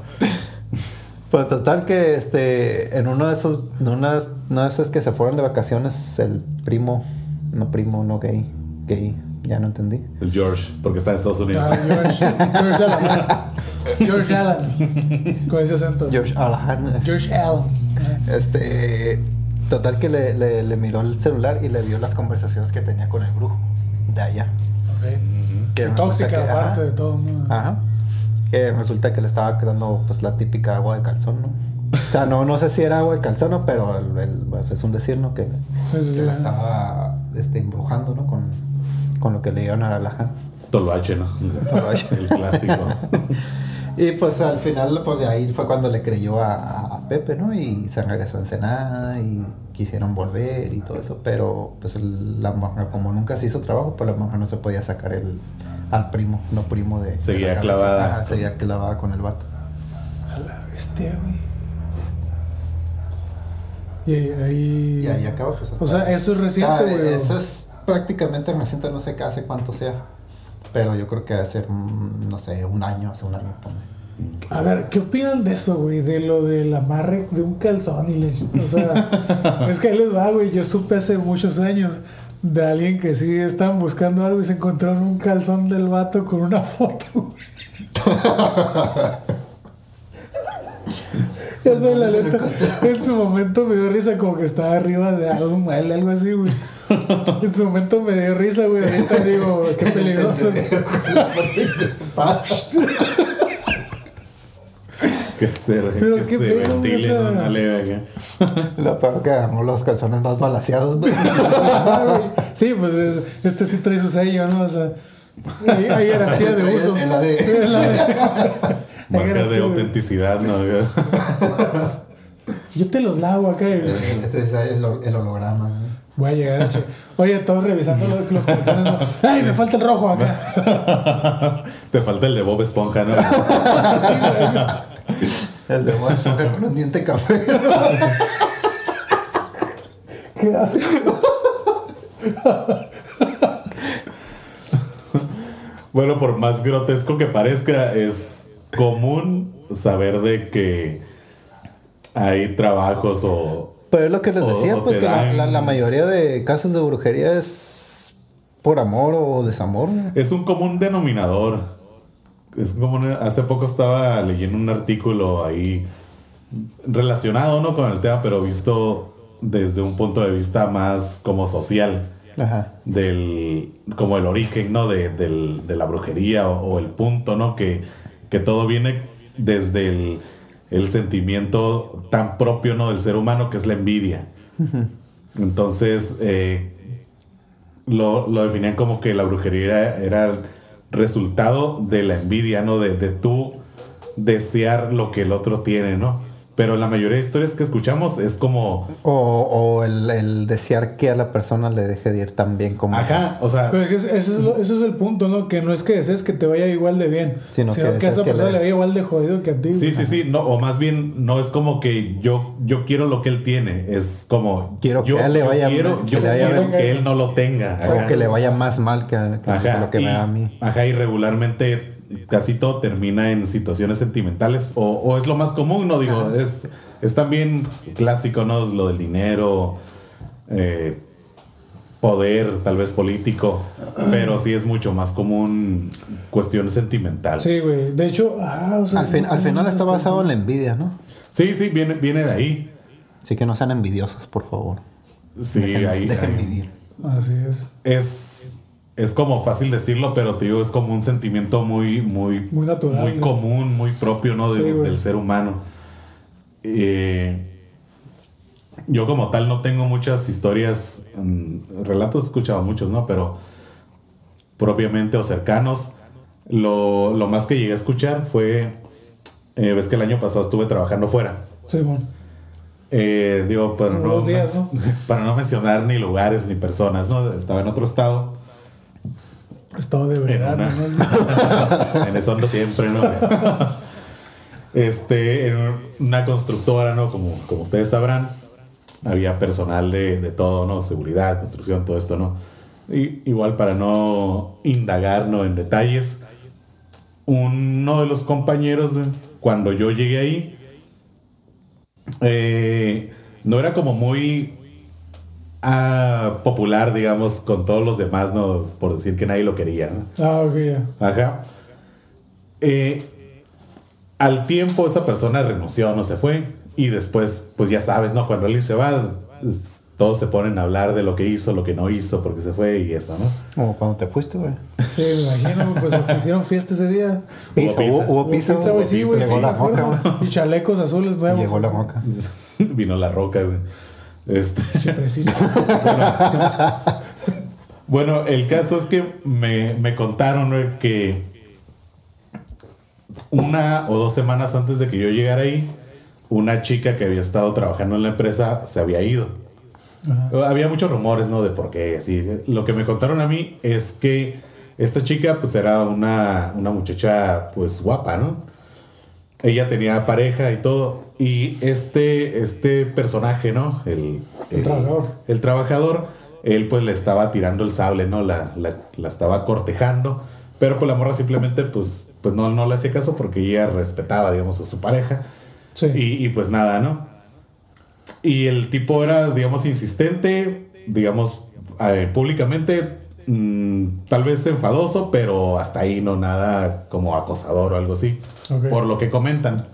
Pues total que este en uno de esos en una, una de esas que se fueron de vacaciones el primo no primo no gay gay ya no entendí El George, porque está en Estados Unidos. Ah, George, George Allan. George Allan. Con ese acento. George Alahan George Allan. este total que le, le, le miró el celular y le vio las conversaciones que tenía con el brujo de allá Ok. Que Tóxica, que- aparte ajá. de todo. ¿no? Ajá. Que resulta que le estaba dando pues la típica agua de calzón, ¿no? O sea, no, no sé si era agua de calzón, ¿no? pero el, el- pues, es un decir, ¿no? Que, Sí, sí, que sí. la estaba este, embrujando, ¿no? Con, con lo que le dieron a la laja. Toloache, ¿no? Toloache. El clásico. Y pues al final, pues de ahí fue cuando le creyó a Pepe, ¿no? Y se regresó a Ensenada y quisieron volver y todo eso, pero pues el- la mujer, como nunca se hizo trabajo, pues la mujer no se podía sacar el, al primo, no primo de... de Seguía la clavada. Ajá, seguía clavada con el vato. A la bestia, güey. Y ahí. Y ahí acaba, pues hasta- O sea, eso es reciente, sea, güey. Eso es prácticamente reciente, no sé qué hace cuánto sea. Pero yo creo que ser, mm, no sé, un año, hace un año. ponle. A ver, ¿qué opinan de eso, güey? De lo del amarre de un calzón y le... O sea, es que ahí les va, güey. Yo supe hace muchos años de alguien que sí estaban buscando algo y se encontraron un calzón del vato con una foto, güey. Ya sabes, la neta, en su momento me dio risa como que estaba arriba de algo mueble, algo así, güey. En su momento me dio risa, güey. Ahorita digo, qué peligroso. Que se, Pero que qué se pedo, ventile esa- en una leve acá. Lo peor que agarramos los calzones más balaseados. ¿no? Sí, pues es- este sí trae su sello, ¿no? O sea, hay, hay garantía de uso. El AD. Hay Marca de autenticidad, ¿no? Yo te los lavo acá. y- Este es el, el holograma. ¿no? Voy a llegar a che- Oye, todos revisando los, los calzones. ¿no? ¡Ay, me falta el rojo acá! Te falta el de Bob Esponja, ¿no? Sí, güey. El de Esponja con un diente café. ¿Qué hace? Bueno, por más grotesco que parezca, es común saber de que hay trabajos o... Pero es lo que les decía, o pues que la, dan- la- la mayoría de casos de brujería es por amor o desamor. Es un común denominador. Es como una- hace poco estaba leyendo un artículo ahí relacionado ¿no? con el tema, pero visto desde un punto de vista más como social. Ajá. del como el origen no de, del- de la brujería o, o el punto no que, que todo viene desde el, el sentimiento tan propio no del ser humano que es la envidia entonces eh, lo, lo definían como que la brujería era, era resultado de la envidia no de, de tú desear lo que el otro tiene no Pero la mayoría de historias que escuchamos es como, O, o el, el desear que a la persona le deje de ir tan bien como. ajá, o sea, Pero ese, es lo- ese es el punto, ¿no? Que no es que desees que te vaya igual de bien, Sino sino, que que, a esa que persona le- le vaya igual de jodido que a ti. sí, sí, sí, no, o más bien no es como que yo, yo quiero lo que él tiene, es como Quiero que yo, él le yo vaya- quiero, que yo le vaya quiero bien. que él no lo tenga. O ajá. que le vaya más mal que, que- que lo que y, me da a mí. Ajá, y regularmente casi todo termina en situaciones sentimentales. O, o es lo más común, ¿no? Digo, es, es también clásico, ¿no? Lo del dinero, eh, poder, tal vez político. Pero sí es mucho más común cuestión sentimental. Sí, Sí, güey. De hecho, ah, o sea, Al, fin- al final está basado en la envidia, ¿no? sí, viene, viene de ahí. Así que no sean envidiosos, por favor. Sí, Dejen- ahí, dejen ahí. vivir. Así es. Es, es como fácil decirlo, pero te digo, es como un sentimiento muy, muy, Muy natural, muy ¿no? común, muy propio, ¿no? De- Sí, del ser humano. Eh, yo como tal no tengo muchas historias, mm, relatos he escuchado muchos, ¿no? Pero propiamente o cercanos. Lo, lo más que llegué a escuchar fue, eh, ves que el año pasado estuve trabajando fuera. Simón. Eh, digo, para Como no, días, men- para no mencionar ni lugares ni personas, ¿no? Estaba en otro estado. Estado de verdad. en eso ando siempre, ¿no? Este, en una constructora, ¿no? Como, como ustedes sabrán, había personal de, de todo, ¿no? Seguridad, construcción, todo esto, ¿no? Y, igual para no indagar, ¿no? En detalles, uno de los compañeros, cuando yo llegué ahí, eh, no era como muy ah, popular, digamos, con todos los demás, ¿no? Por decir que nadie lo quería, ¿no? Ah, ok, ya. Ajá. Eh, al tiempo esa persona renunció, no se fue. Y después, pues ya sabes, ¿no? Cuando él se va, todos se ponen a hablar de lo que hizo, lo que no hizo, porque se fue y eso, ¿no? Como cuando te fuiste, güey. Sí, me imagino, pues hasta hicieron fiesta ese día. Pizza, hubo, hubo Hubo pizza, pizza, güey, sí, güey. Llegó sí, la me acuerdo. moca, güey. Y chalecos azules nuevos. Llegó la moca. Vino la roca, güey. Este, bueno, el caso es que me, me contaron que una o dos semanas antes de que yo llegara ahí, una chica que había estado trabajando en la empresa se había ido. Ajá. Había muchos rumores, ¿no? De por qué, así. Lo que me contaron a mí es que esta chica, pues, era una, una muchacha, pues, guapa, ¿no? Ella tenía pareja y todo. Y este, este personaje, ¿no? El, El trabajador. El trabajador, él, pues, le estaba tirando el sable, ¿no? La, la, la estaba cortejando. Pero, pues, la morra simplemente, pues, pues no, no le hacía caso porque ella respetaba, digamos, a su pareja. Sí. Y, y pues nada, ¿no? Y el tipo era, digamos, insistente, digamos, eh, públicamente, mm, tal vez enfadoso, pero hasta ahí no nada como acosador o algo así, Ok. por lo que comentan.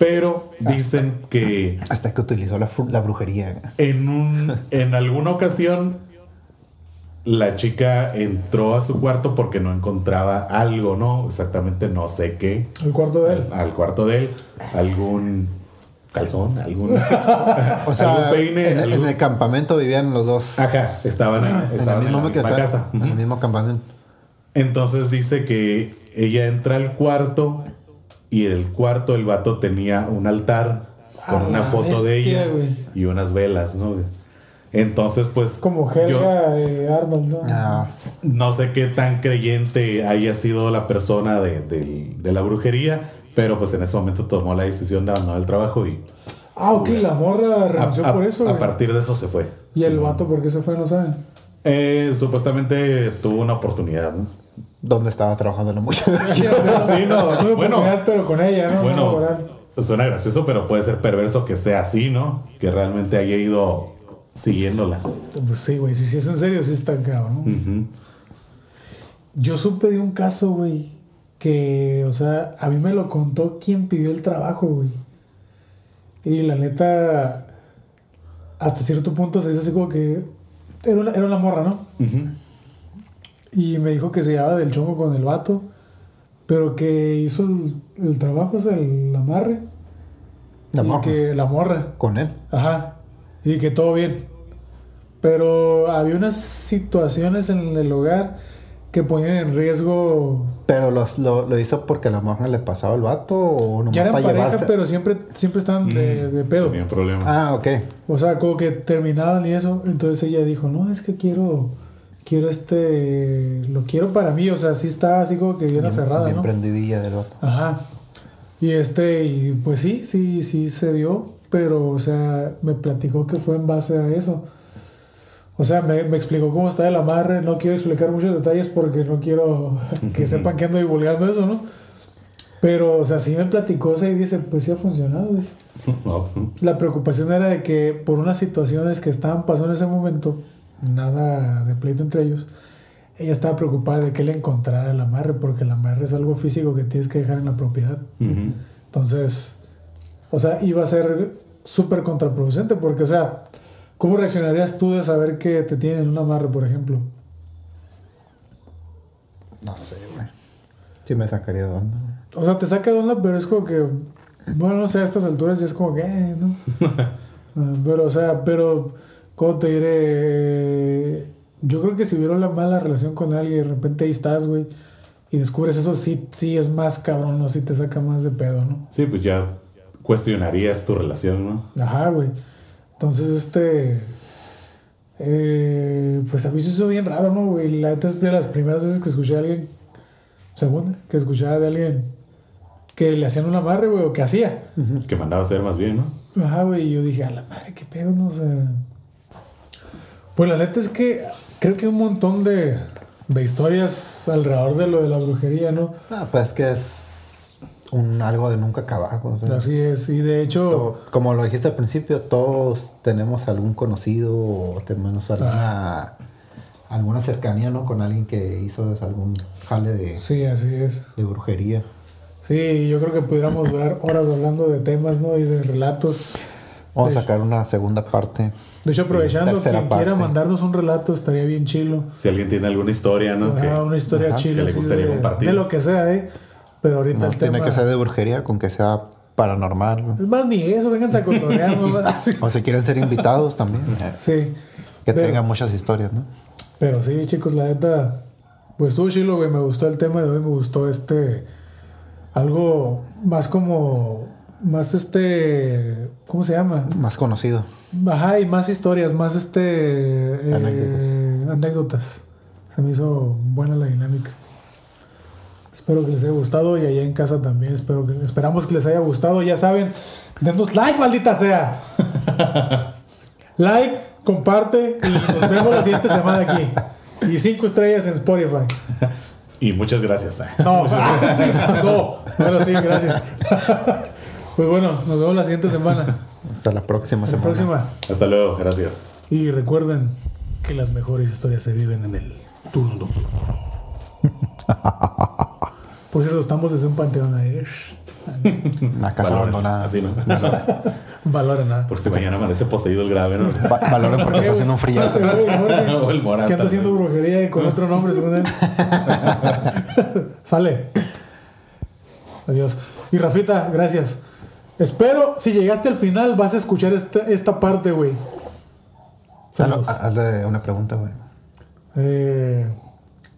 Pero dicen que Hasta que utilizó la, brujería. en, un, en alguna ocasión la chica entró a su cuarto porque no encontraba algo, ¿no? Exactamente no sé qué. El cuarto de él. Al cuarto de él, algún calzón, algún... O sea, algún peine, en, el campamento vivían los dos. Acá, estaban, en el estaban en, la misma casa. En el mismo campamento. Entonces dice que ella entra al cuarto y en el cuarto el vato tenía un altar con A una foto de ella y unas velas, ¿no? Entonces, pues... Como yo Helga eh, Arnold, ¿no? Ah, no sé qué tan creyente haya sido la persona de, del- de la brujería, pero pues en ese momento tomó la decisión de abandonar el trabajo y Ah, ok, la morra renunció a- por eso, a partir de eso se fue. Y el vato, ¿por qué se fue? No saben. Eh, supuestamente tuvo una oportunidad, ¿no? ¿Dónde estaba trabajando la muchacha? Sí, o sea, Sí, no, tuve bueno. pero con ella, ¿no? No Bueno, suena gracioso, pero puede ser perverso que sea así, ¿no? Que realmente haya ido siguiéndola. Pues sí, güey. Si, si es en serio, sí está cabrón. Ujú. Yo supe de un caso, güey, que, o sea, a mí me lo contó quien pidió el trabajo, güey. Y la neta, hasta cierto punto se hizo así como que era una, era una morra, ¿no? Ujú. Y me dijo que se llevaba del chongo con el vato, pero que hizo el, el trabajo, o sea, el amarre. La y morra. que la morra. Con él. Ajá. Y que todo bien. Pero había unas situaciones en el hogar que ponían en riesgo. Pero los, lo, lo hizo porque la morra le pasaba el vato o nomás Ya eran para pareja, llevarse. pero siempre, siempre estaban de, de pedo. Tenían problemas. Ah, ok. O sea, como que terminaban y eso. Entonces ella dijo, no, es que quiero, quiero este, lo quiero para mí. O sea, sí estaba así como que bien aferrada, Bien ¿no? prendidilla del vato. Ajá. Y este, y pues sí, sí, sí se dio, pero, o sea, me platicó que fue en base a eso. O sea, me, me explicó cómo está el amarre. No quiero explicar muchos detalles porque no quiero que sepan que ando divulgando eso, ¿no? Pero, o sea, sí me platicó, y dice, pues sí ha funcionado, dice. La preocupación era de que por unas situaciones que estaban pasando en ese momento, nada de pleito entre ellos, ella estaba preocupada de que él encontrara el amarre, porque el amarre es algo físico que tienes que dejar en la propiedad. Entonces, o sea, iba a ser súper contraproducente, porque, o sea, ¿cómo reaccionarías tú de saber que te tienen un amarre, por ejemplo? No sé, güey. Sí me sacaría de onda. O sea, te saca de onda, pero es como que, bueno, no sé, a estas alturas ya es como que, eh, ¿no? Ah, pero, o sea, pero, ¿cómo te diré? Yo creo que si hubiera una mala relación con alguien y de repente ahí estás, güey, y descubres eso, sí, sí es más cabrón, ¿no? Sí te saca más de pedo, ¿no? Sí, pues ya cuestionarías tu relación, ¿no? Ajá, güey. Entonces, este. eh, pues a mí se hizo bien raro, ¿no, güey? La neta es de las primeras veces que escuché a alguien. Segunda, que escuchaba de alguien que le hacían un amarre, güey, o que hacía. Que mandaba a hacer más bien, ¿no? Ajá, güey. Y yo dije, a la madre, qué pedo, no sé. Pues la neta es que creo que hay un montón de, de historias alrededor de lo de la brujería, ¿no? Ah, pues es que es un algo de nunca acabar. o sea, Así es. Y de hecho. como lo dijiste al principio, todos tenemos algún conocido o tenemos alguna, alguna cercanía, ¿no? Con alguien que hizo algún jale de, Sí, así es. de brujería. Sí, yo creo que pudiéramos durar horas hablando de temas, ¿no? Y de relatos. Vamos a sacar una segunda parte. De hecho, aprovechando, tercera quien quiera mandarnos un relato estaría bien chilo. Si alguien tiene alguna historia, ¿no? Ajá, Que- una historia ajá, chila. que le gustaría de, compartir. De lo que sea, ¿eh? Pero ahorita No el tiene tema... que ser de brujería, con que sea paranormal. ¿no? Es más, ni eso, vénganse a cotorrear. O si quieren ser invitados también. Sí. Que Pero- tengan muchas historias, ¿no? Pero sí, chicos, la neta, pues estuvo chilo, güey. Me gustó el tema de hoy, me gustó este. Algo más como. Más este. ¿Cómo se llama? Más conocido. Ajá, y más historias, más este. eh, Anécdotas. anécdotas. Se me hizo buena la dinámica. Espero que les haya gustado y allá en casa también. Espero que, esperamos que les haya gustado. Ya saben, denos like, maldita sea. like, comparte y nos vemos la siguiente semana aquí. Y cinco estrellas en Spotify. Y muchas gracias. No, sí, no, pero sí, gracias. Pues bueno, nos vemos la siguiente semana. Hasta la próxima La semana. próxima. Hasta luego, gracias. Y recuerden que las mejores historias se viven en el turno nocturno. Por cierto, estamos desde un panteón ahí. Una casa abandonada. así, ¿no? Valoren nada. Por si mañana amanece poseído el grave, ¿no? Va- valoren porque está haciendo un frío. O el Morata. Que anda haciendo brujería y con otro nombre, según él. Sale. Adiós. Y Rafita, gracias. Espero, si llegaste al final, vas a escuchar esta, esta parte, güey. Saludos. Hazle- una pregunta, güey. Eh,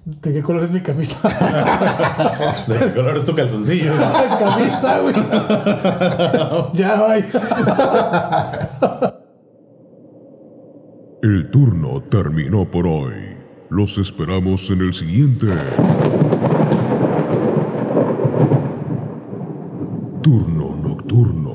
¿De qué color es mi camisa? ¿De qué color es tu calzoncillo? camisa, güey. ya, bye. El turno terminó por hoy. Los esperamos en el siguiente. Turno Saturno